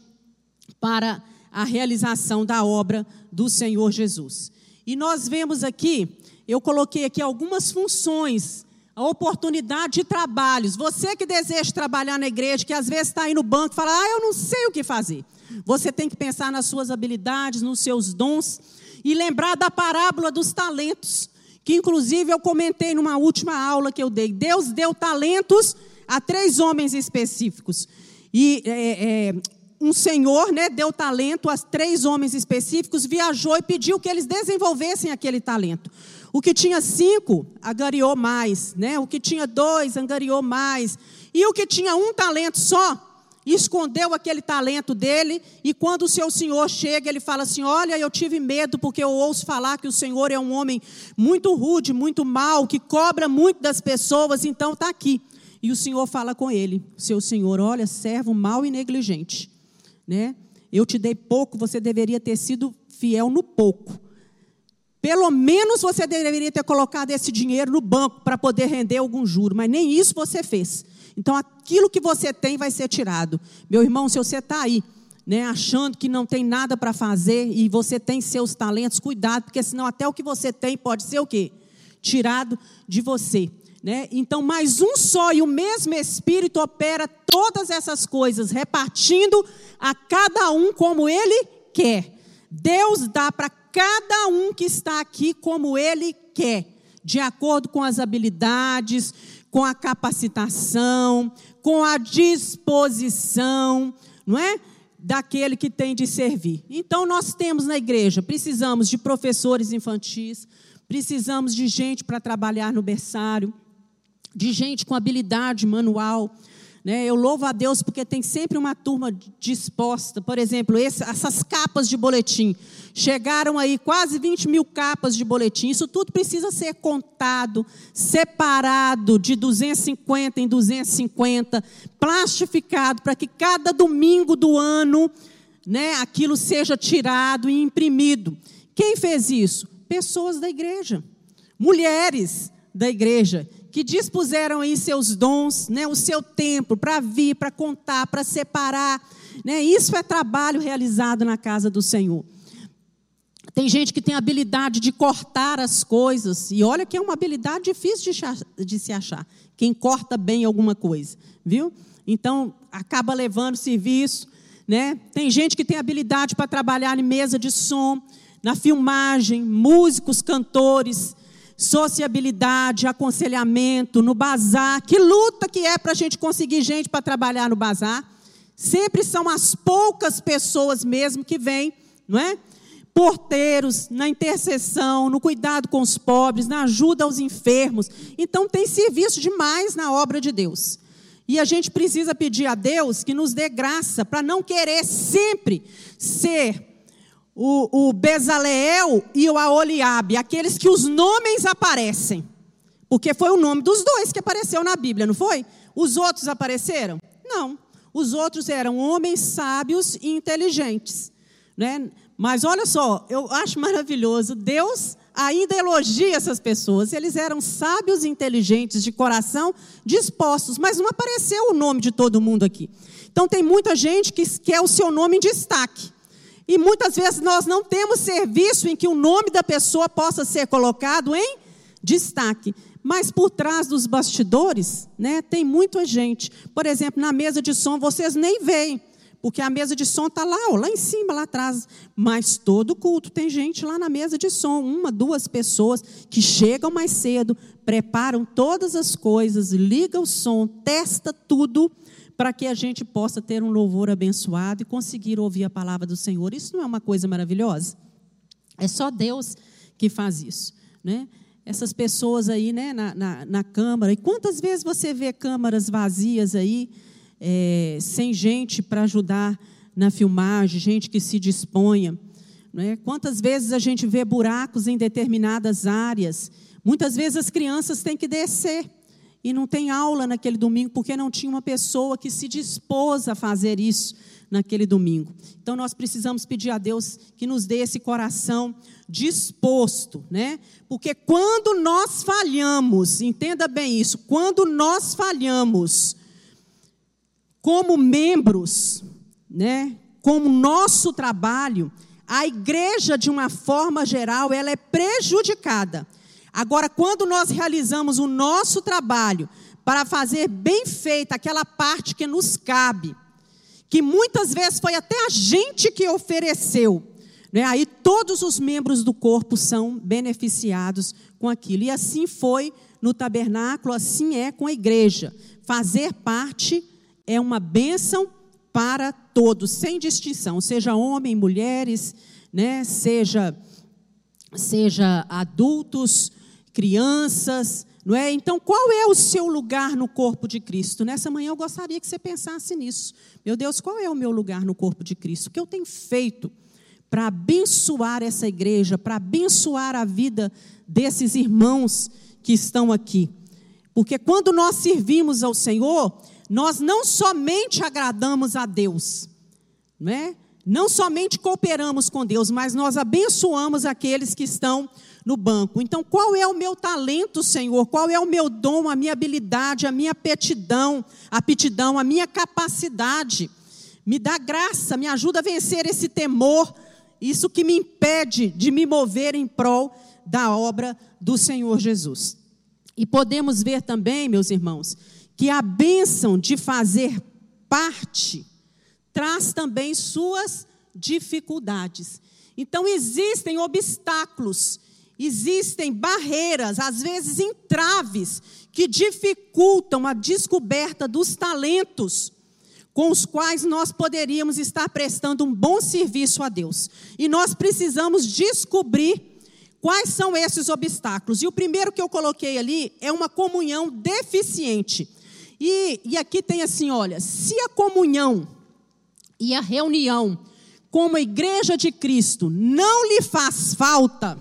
Speaker 2: para a realização da obra do Senhor Jesus. E nós vemos aqui, eu coloquei aqui algumas funções, a oportunidade de trabalhos. Você que deseja trabalhar na igreja, que às vezes está aí no banco e fala, ah, eu não sei o que fazer. Você tem que pensar nas suas habilidades, nos seus dons e lembrar da parábola dos talentos, que inclusive eu comentei numa última aula que eu dei. Deus deu talentos a três homens específicos. E é, é, um senhor né, deu talento a três homens específicos, viajou e pediu que eles desenvolvessem aquele talento. O que tinha cinco, angariou mais. Né? O que tinha dois, angariou mais. E o que tinha um talento só, escondeu aquele talento dele, e quando o seu senhor chega, ele fala assim: Olha, eu tive medo porque eu ouço falar que o senhor é um homem muito rude, muito mal, que cobra muito das pessoas, então está aqui. E o senhor fala com ele: Seu senhor, olha, servo mau e negligente, né? Eu te dei pouco, você deveria ter sido fiel no pouco. Pelo menos você deveria ter colocado esse dinheiro no banco para poder render algum juro, mas nem isso você fez. Então aquilo que você tem vai ser tirado. Meu irmão, se você está aí, né, achando que não tem nada para fazer e você tem seus talentos, cuidado, porque senão até o que você tem pode ser o quê? Tirado de você. Né? Então, mais um só e o mesmo Espírito opera todas essas coisas, repartindo a cada um como ele quer. Deus dá para cada um que está aqui como ele quer, de acordo com as habilidades, com a capacitação, com a disposição, não é? Daquele que tem de servir. Então, nós temos na igreja, precisamos de professores infantis, precisamos de gente para trabalhar no berçário, de gente com habilidade manual, né? Eu louvo a Deus porque tem sempre uma turma disposta. Por exemplo, esse, essas capas de boletim. Chegaram aí quase 20 mil capas de boletim. Isso tudo precisa ser contado, separado de 250 em 250, plastificado, para que cada domingo do ano né, aquilo seja tirado e imprimido. Quem fez isso? Pessoas da igreja, mulheres da igreja que dispuseram aí seus dons, né, o seu tempo para vir, para contar, para separar. Né, isso é trabalho realizado na casa do Senhor. Tem gente que tem habilidade de cortar as coisas, e olha que é uma habilidade difícil de, de se achar. Quem corta bem alguma coisa, viu? Então, acaba levando serviço. Né? Tem gente que tem habilidade para trabalhar em mesa de som, na filmagem, músicos, cantores, sociabilidade, aconselhamento, no bazar. Que luta que é para a gente conseguir gente para trabalhar no bazar. Sempre são as poucas pessoas mesmo que vêm, não é? Porteiros, na intercessão, no cuidado com os pobres, na ajuda aos enfermos. Então tem serviço demais na obra de Deus. E a gente precisa pedir a Deus que nos dê graça para não querer sempre ser o, o Bezaleel e o Aoliabe, aqueles que os nomes aparecem. Porque foi o nome dos dois que apareceu na Bíblia, não foi? Os outros apareceram? Não. Os outros eram homens sábios e inteligentes. Né? Mas olha só, eu acho maravilhoso. Deus ainda elogia essas pessoas. Eles eram sábios e inteligentes, de coração dispostos, mas não apareceu o nome de todo mundo aqui. Então tem muita gente que quer o seu nome em destaque. E muitas vezes nós não temos serviço em que o nome da pessoa possa ser colocado em destaque. Mas por trás dos bastidores, né, tem muita gente. Por exemplo, na mesa de som, vocês nem veem, porque a mesa de som está lá, ó, lá em cima, lá atrás. Mas todo culto tem gente lá na mesa de som, uma, duas pessoas que chegam mais cedo, preparam todas as coisas, ligam o som, testa tudo para que a gente possa ter um louvor abençoado e conseguir ouvir a palavra do Senhor. Isso não é uma coisa maravilhosa? É só Deus que faz isso, né? Essas pessoas aí, né, na, na, na Câmara. E quantas vezes você vê câmaras vazias aí, é, sem gente para ajudar na filmagem, gente que se disponha? Né? Quantas vezes a gente vê buracos em determinadas áreas? Muitas vezes as crianças têm que descer e não tem aula naquele domingo porque não tinha uma pessoa que se dispôs a fazer isso naquele domingo. Então nós precisamos pedir a Deus que nos dê esse coração disposto, né? Porque quando nós falhamos, entenda bem isso, quando nós falhamos como membros, né? Como nosso trabalho, a igreja de uma forma geral, ela é prejudicada Agora, quando nós realizamos o nosso trabalho para fazer bem feita aquela parte que nos cabe, que muitas vezes foi até a gente que ofereceu, né? aí todos os membros do corpo são beneficiados com aquilo. E assim foi no tabernáculo, assim é com a igreja. Fazer parte é uma bênção para todos, sem distinção, seja homem, mulheres, né? seja, seja adultos, crianças, Não é? Então, qual é o seu lugar no corpo de Cristo? Nessa manhã eu gostaria que você pensasse nisso. Meu Deus, qual é o meu lugar no corpo de Cristo? O que eu tenho feito para abençoar essa igreja, para abençoar a vida desses irmãos que estão aqui? Porque quando nós servimos ao Senhor, nós não somente agradamos a Deus, não é? Não somente cooperamos com Deus, mas nós abençoamos aqueles que estão no banco. Então, qual é o meu talento, Senhor? Qual é o meu dom, a minha habilidade, a minha aptidão, aptidão, a minha capacidade? Me dá graça, me ajuda a vencer esse temor, isso que me impede de me mover em prol da obra do Senhor Jesus. E podemos ver também, meus irmãos, que a bênção de fazer parte traz também suas dificuldades. Então, existem obstáculos existem barreiras, às vezes entraves, que dificultam a descoberta dos talentos com os quais nós poderíamos estar prestando um bom serviço a Deus. E nós precisamos descobrir quais são esses obstáculos. E o primeiro que eu coloquei ali é uma comunhão deficiente. E, e aqui tem assim: olha, se a comunhão e a reunião como a igreja de Cristo não lhe faz falta,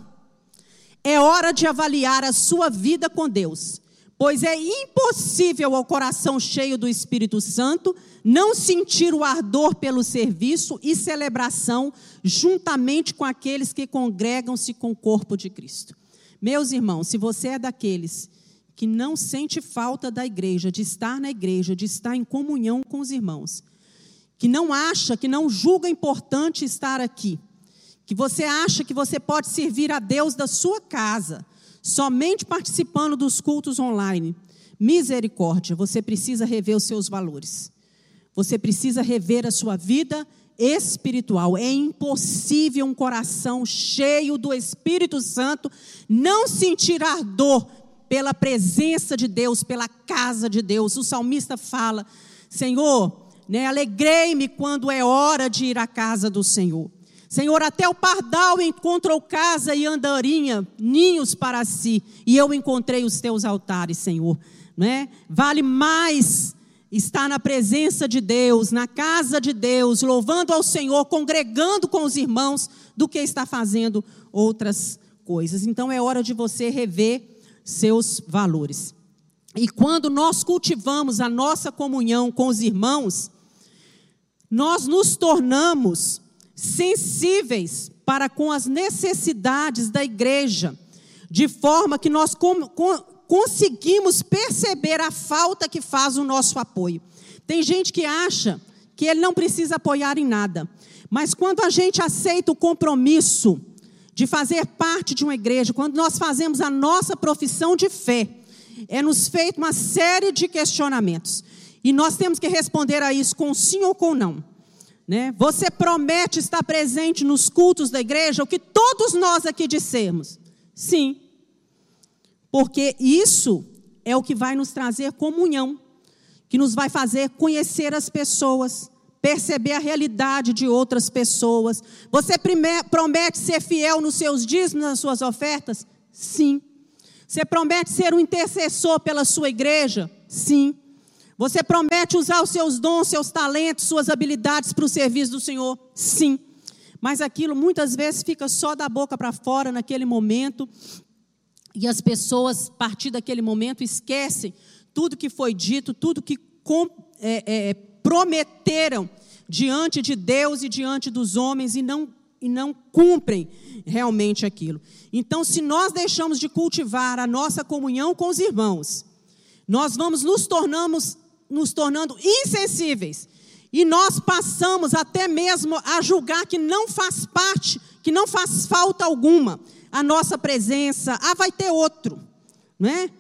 Speaker 2: é hora de avaliar a sua vida com Deus, pois é impossível ao coração cheio do Espírito Santo não sentir o ardor pelo serviço e celebração juntamente com aqueles que congregam-se com o corpo de Cristo. Meus irmãos, se você é daqueles que não sente falta da igreja, de estar na igreja, de estar em comunhão com os irmãos, que não acha, que não julga importante estar aqui, que você acha que você pode servir a Deus da sua casa, somente participando dos cultos online. Misericórdia, você precisa rever os seus valores. Você precisa rever a sua vida espiritual. É impossível um coração cheio do Espírito Santo não sentir ardor pela presença de Deus, pela casa de Deus. O salmista fala: Senhor, né, alegrei-me quando é hora de ir à casa do Senhor. Senhor, até o pardal encontrou casa e andorinha, ninhos para si, e eu encontrei os teus altares, Senhor. Né? Vale mais estar na presença de Deus, na casa de Deus, louvando ao Senhor, congregando com os irmãos, do que estar fazendo outras coisas. Então é hora de você rever seus valores. E quando nós cultivamos a nossa comunhão com os irmãos, nós nos tornamos sensíveis para com as necessidades da igreja, de forma que nós com, com, conseguimos perceber a falta que faz o nosso apoio. Tem gente que acha que ele não precisa apoiar em nada, mas quando a gente aceita o compromisso de fazer parte de uma igreja, quando nós fazemos a nossa profissão de fé, é nos feito uma série de questionamentos. E nós temos que responder a isso com sim ou com não. Né? Você promete estar presente nos cultos da igreja, o que todos nós aqui dissemos? Sim. Porque isso é o que vai nos trazer comunhão, que nos vai fazer conhecer as pessoas, perceber a realidade de outras pessoas. Você promete ser fiel nos seus dízimos, nas suas ofertas? Sim. Você promete ser um intercessor pela sua igreja? Sim. Você promete usar os seus dons, seus talentos, suas habilidades para o serviço do Senhor? Sim. Mas aquilo muitas vezes fica só da boca para fora naquele momento. E as pessoas, a partir daquele momento, esquecem tudo que foi dito, tudo que é, é, prometeram diante de Deus e diante dos homens e não, e não cumprem realmente aquilo. Então, se nós deixamos de cultivar a nossa comunhão com os irmãos, nós vamos nos tornamos nos tornando insensíveis. E nós passamos até mesmo a julgar que não faz parte, que não faz falta alguma a nossa presença. Ah, vai ter outro, né?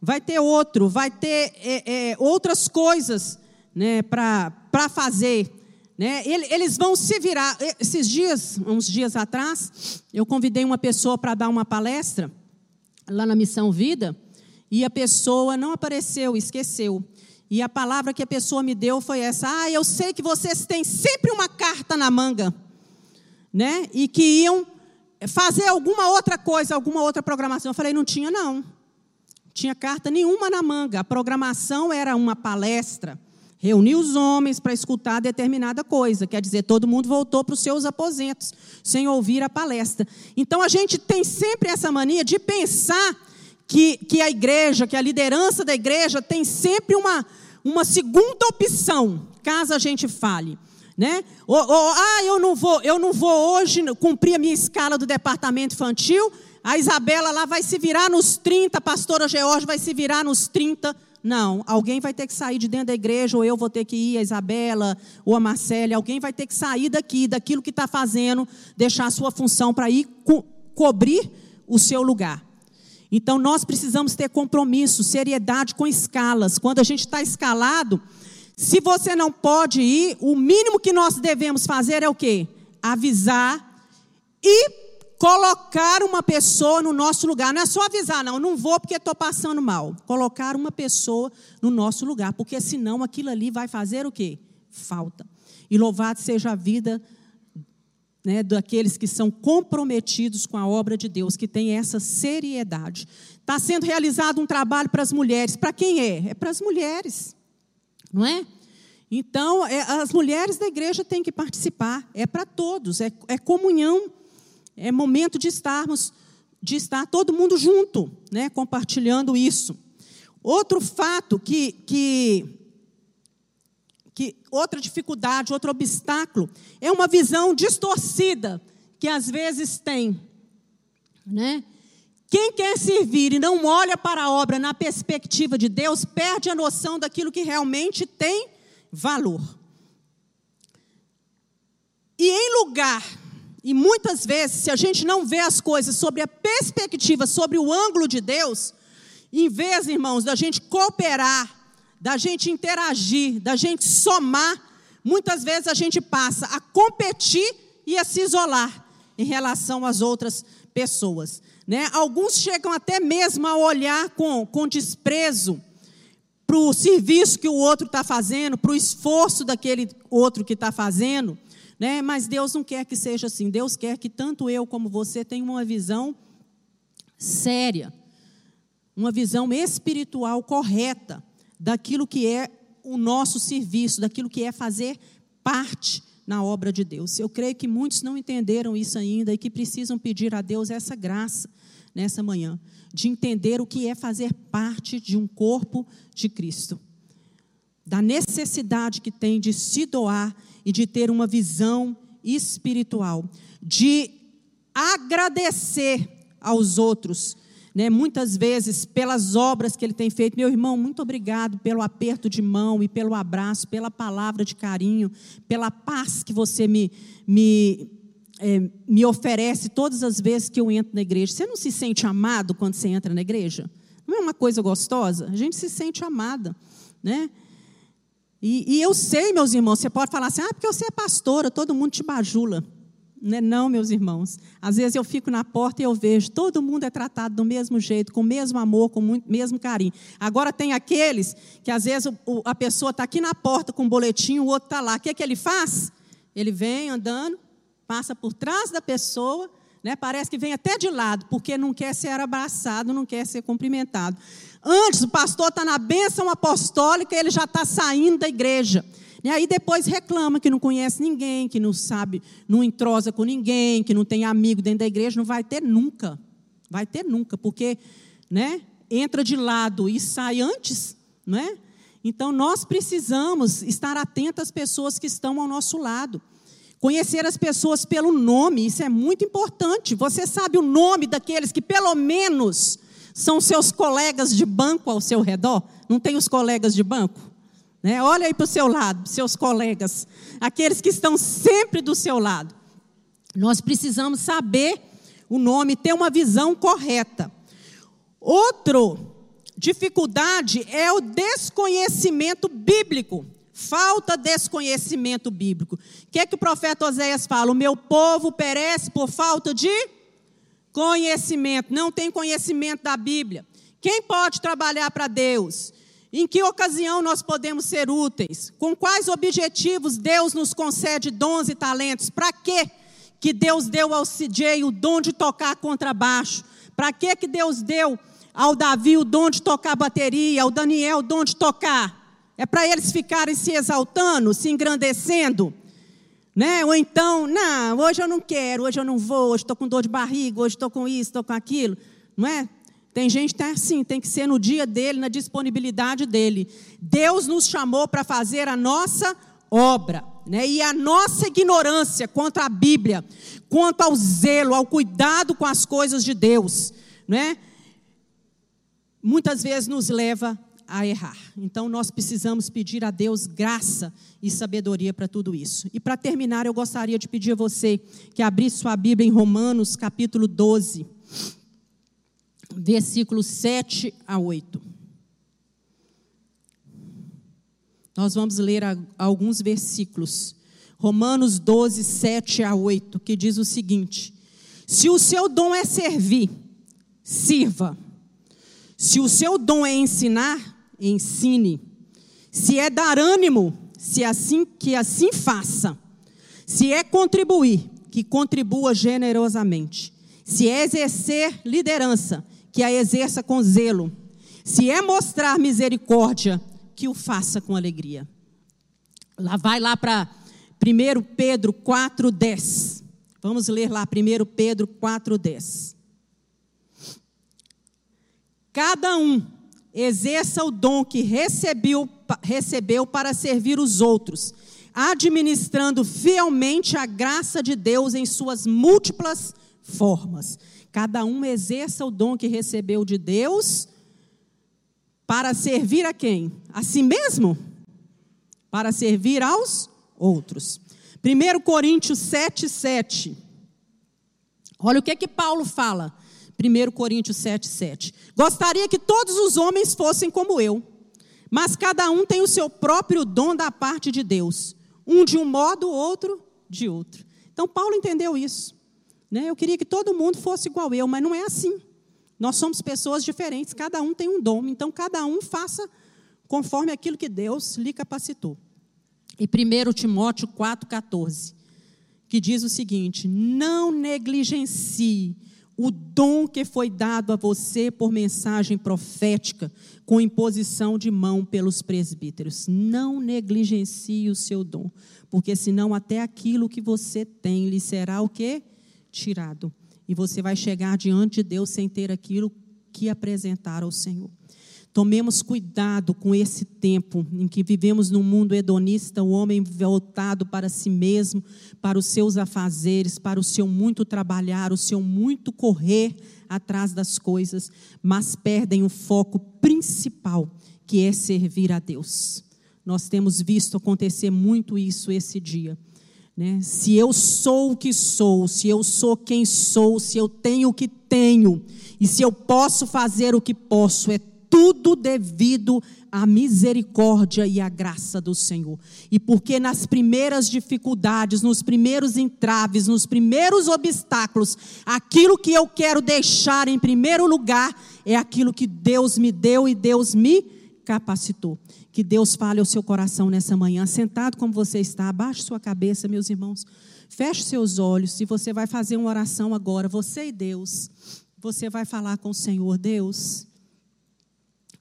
Speaker 2: Vai ter outro, vai ter é, é, outras coisas né, para fazer. Né? Eles vão se virar. Esses dias, uns dias atrás, eu convidei uma pessoa para dar uma palestra lá na Missão Vida e a pessoa não apareceu, esqueceu. E a palavra que a pessoa me deu foi essa: Ah, eu sei que vocês têm sempre uma carta na manga, né? E que iam fazer alguma outra coisa, alguma outra programação. Eu falei: Não tinha, não. Tinha carta nenhuma na manga. A programação era uma palestra. Reuniu os homens para escutar determinada coisa. Quer dizer, todo mundo voltou para os seus aposentos, sem ouvir a palestra. Então a gente tem sempre essa mania de pensar que, que a igreja, que a liderança da igreja tem sempre uma, uma segunda opção, caso a gente fale. Né? Ou, ou, ah, eu não vou, eu não vou hoje cumprir a minha escala do departamento infantil. A Isabela lá vai se virar nos 30, a pastora George vai se virar nos 30. Não, alguém vai ter que sair de dentro da igreja, ou eu vou ter que ir, a Isabela, ou a Marcela, alguém vai ter que sair daqui, daquilo que está fazendo, deixar a sua função para ir co cobrir o seu lugar. Então nós precisamos ter compromisso, seriedade com escalas. Quando a gente está escalado, se você não pode ir, o mínimo que nós devemos fazer é o quê? Avisar e colocar uma pessoa no nosso lugar. Não é só avisar, não, não vou porque estou passando mal. Colocar uma pessoa no nosso lugar, porque senão aquilo ali vai fazer o quê? Falta. E louvado seja a vida né, daqueles que são comprometidos com a obra de Deus, que tem essa seriedade. Está sendo realizado um trabalho para as mulheres. Para quem é? É para as mulheres, não é? Então, é, as mulheres da igreja têm que participar. É para todos, é, é comunhão. É momento de estarmos, de estar todo mundo junto, né, compartilhando isso. Outro fato que, que que outra dificuldade, outro obstáculo é uma visão distorcida que às vezes tem, né? Quem quer servir e não olha para a obra na perspectiva de Deus, perde a noção daquilo que realmente tem valor. E em lugar, e muitas vezes, se a gente não vê as coisas sobre a perspectiva, sobre o ângulo de Deus, em vez, irmãos, da gente cooperar da gente interagir, da gente somar, muitas vezes a gente passa a competir e a se isolar em relação às outras pessoas. Né? Alguns chegam até mesmo a olhar com, com desprezo para o serviço que o outro está fazendo, para o esforço daquele outro que está fazendo. Né? Mas Deus não quer que seja assim. Deus quer que tanto eu como você tenham uma visão séria, uma visão espiritual correta daquilo que é o nosso serviço, daquilo que é fazer parte na obra de Deus. Eu creio que muitos não entenderam isso ainda e que precisam pedir a Deus essa graça nessa manhã, de entender o que é fazer parte de um corpo de Cristo. Da necessidade que tem de se doar e de ter uma visão espiritual, de agradecer aos outros né, muitas vezes pelas obras que ele tem feito. Meu irmão, muito obrigado pelo aperto de mão e pelo abraço, pela palavra de carinho, pela paz que você me, me, é, me oferece todas as vezes que eu entro na igreja. Você não se sente amado quando você entra na igreja? Não é uma coisa gostosa? A gente se sente amada, né? E, e eu sei, meus irmãos, você pode falar assim, ah, porque você é pastora, todo mundo te bajula. Não, é não, meus irmãos. Às vezes eu fico na porta e eu vejo, todo mundo é tratado do mesmo jeito, com o mesmo amor, com o mesmo carinho. Agora tem aqueles que às vezes o, a pessoa está aqui na porta com um boletim, o outro está lá. O que, é que ele faz? Ele vem andando, passa por trás da pessoa, né? parece que vem até de lado, porque não quer ser abraçado, não quer ser cumprimentado. Antes, o pastor está na bênção apostólica, ele já está saindo da igreja. E aí depois reclama que não conhece ninguém, que não sabe, não entrosa com ninguém, que não tem amigo dentro da igreja, não vai ter nunca. Vai ter nunca, porque, né, entra de lado e sai antes, não é? Então nós precisamos estar atentos às pessoas que estão ao nosso lado. Conhecer as pessoas pelo nome, isso é muito importante. Você sabe o nome daqueles que pelo menos são seus colegas de banco ao seu redor? Não tem os colegas de banco? Né? Olha aí para o seu lado, seus colegas, aqueles que estão sempre do seu lado. Nós precisamos saber o nome, ter uma visão correta. Outro dificuldade é o desconhecimento bíblico. Falta desconhecimento bíblico. O que é que o profeta Oséias fala? O meu povo perece por falta de conhecimento. Não tem conhecimento da Bíblia. Quem pode trabalhar para Deus? Em que ocasião nós podemos ser úteis? Com quais objetivos Deus nos concede dons e talentos? Para quê que Deus deu ao CJ o dom de tocar contrabaixo? Para que que Deus deu ao Davi o dom de tocar bateria, ao Daniel o dom de tocar. É para eles ficarem se exaltando, se engrandecendo. Né? Ou então, não, hoje eu não quero, hoje eu não vou, hoje estou com dor de barriga, hoje estou com isso, estou com aquilo. Não é? Tem gente que está assim, tem que ser no dia dele, na disponibilidade dele. Deus nos chamou para fazer a nossa obra. Né? E a nossa ignorância quanto à Bíblia, quanto ao zelo, ao cuidado com as coisas de Deus, né? muitas vezes nos leva a errar. Então nós precisamos pedir a Deus graça e sabedoria para tudo isso. E para terminar, eu gostaria de pedir a você que abrisse sua Bíblia em Romanos, capítulo 12, versículos 7 a 8. Nós vamos ler alguns versículos. Romanos 12, 7 a 8, que diz o seguinte: Se o seu dom é servir, sirva. Se o seu dom é ensinar, ensine. Se é dar ânimo, se assim que assim faça. Se é contribuir, que contribua generosamente. Se é exercer liderança, que a exerça com zelo. Se é mostrar misericórdia, que o faça com alegria. Lá vai lá para 1 Pedro 4:10. Vamos ler lá 1 Pedro 4:10. Cada um exerça o dom que recebeu, recebeu para servir os outros, administrando fielmente a graça de Deus em suas múltiplas formas. Cada um exerça o dom que recebeu de Deus para servir a quem? A si mesmo? Para servir aos outros. 1 Coríntios 7, 7. Olha o que que Paulo fala. 1 Coríntios 7, 7. Gostaria que todos os homens fossem como eu, mas cada um tem o seu próprio dom da parte de Deus. Um de um modo, outro de outro. Então Paulo entendeu isso. Né? Eu queria que todo mundo fosse igual eu, mas não é assim. Nós somos pessoas diferentes, cada um tem um dom, então cada um faça conforme aquilo que Deus lhe capacitou. E 1 Timóteo 4,14, que diz o seguinte: Não negligencie o dom que foi dado a você por mensagem profética, com imposição de mão pelos presbíteros. Não negligencie o seu dom, porque senão até aquilo que você tem lhe será o quê? Tirado e você vai chegar diante de Deus sem ter aquilo que apresentar ao Senhor. Tomemos cuidado com esse tempo em que vivemos num mundo hedonista, o homem voltado para si mesmo, para os seus afazeres, para o seu muito trabalhar, o seu muito correr atrás das coisas, mas perdem o foco principal, que é servir a Deus. Nós temos visto acontecer muito isso esse dia. Né? Se eu sou o que sou, se eu sou quem sou, se eu tenho o que tenho, e se eu posso fazer o que posso, é tudo devido à misericórdia e à graça do Senhor. E porque nas primeiras dificuldades, nos primeiros entraves, nos primeiros obstáculos, aquilo que eu quero deixar em primeiro lugar é aquilo que Deus me deu e Deus me capacitou. Que Deus fale ao seu coração nessa manhã, sentado como você está, abaixe sua cabeça, meus irmãos. Feche seus olhos. Se você vai fazer uma oração agora, você e Deus, você vai falar com o Senhor, Deus.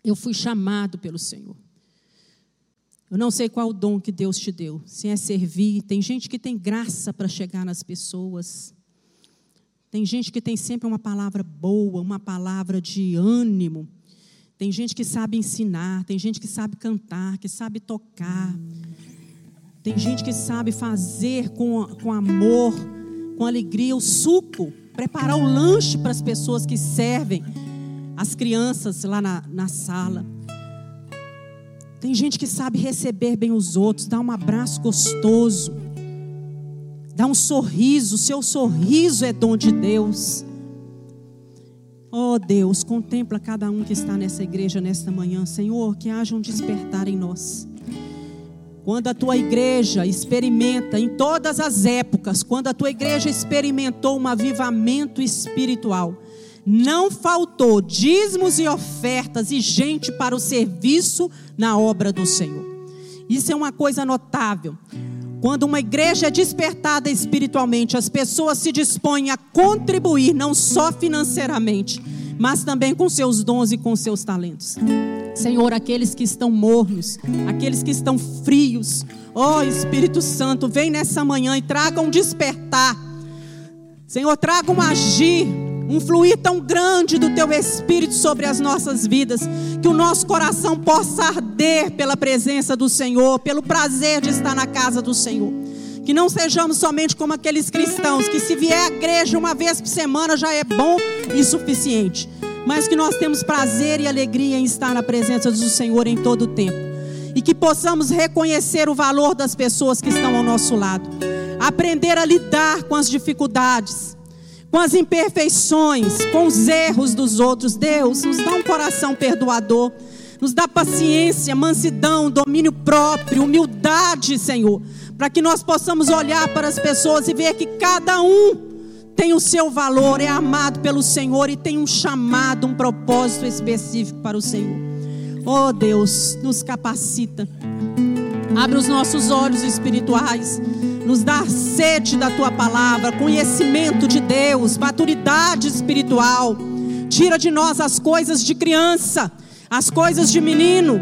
Speaker 2: Eu fui chamado pelo Senhor. Eu não sei qual o dom que Deus te deu. Se é servir, tem gente que tem graça para chegar nas pessoas. Tem gente que tem sempre uma palavra boa, uma palavra de ânimo. Tem gente que sabe ensinar, tem gente que sabe cantar, que sabe tocar. Tem gente que sabe fazer com, com amor, com alegria, o suco, preparar o lanche para as pessoas que servem, as crianças lá na, na sala. Tem gente que sabe receber bem os outros, dar um abraço gostoso, dar um sorriso. O seu sorriso é dom de Deus. Oh Deus, contempla cada um que está nessa igreja nesta manhã, Senhor, que haja um despertar em nós. Quando a tua igreja experimenta, em todas as épocas, quando a tua igreja experimentou um avivamento espiritual, não faltou dízimos e ofertas e gente para o serviço na obra do Senhor. Isso é uma coisa notável. Quando uma igreja é despertada espiritualmente, as pessoas se dispõem a contribuir, não só financeiramente, mas também com seus dons e com seus talentos. Senhor, aqueles que estão mornos, aqueles que estão frios, ó oh, Espírito Santo, vem nessa manhã e traga um despertar. Senhor, traga um agir, um fluir tão grande do teu Espírito sobre as nossas vidas, que o nosso coração possa arder pela presença do Senhor, pelo prazer de estar na casa do Senhor. Que não sejamos somente como aqueles cristãos que, se vier à igreja uma vez por semana, já é bom e suficiente. Mas que nós temos prazer e alegria em estar na presença do Senhor em todo o tempo. E que possamos reconhecer o valor das pessoas que estão ao nosso lado. Aprender a lidar com as dificuldades, com as imperfeições, com os erros dos outros. Deus, nos dá um coração perdoador. Nos dá paciência, mansidão, domínio próprio, humildade, Senhor para que nós possamos olhar para as pessoas e ver que cada um tem o seu valor, é amado pelo Senhor e tem um chamado, um propósito específico para o Senhor. Oh Deus, nos capacita, abre os nossos olhos espirituais, nos dá sede da tua palavra, conhecimento de Deus, maturidade espiritual. Tira de nós as coisas de criança, as coisas de menino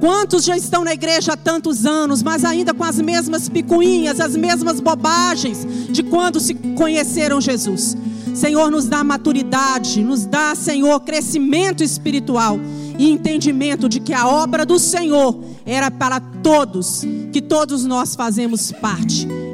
Speaker 2: Quantos já estão na igreja há tantos anos, mas ainda com as mesmas picuinhas, as mesmas bobagens de quando se conheceram Jesus? Senhor, nos dá maturidade, nos dá, Senhor, crescimento espiritual e entendimento de que a obra do Senhor era para todos, que todos nós fazemos parte.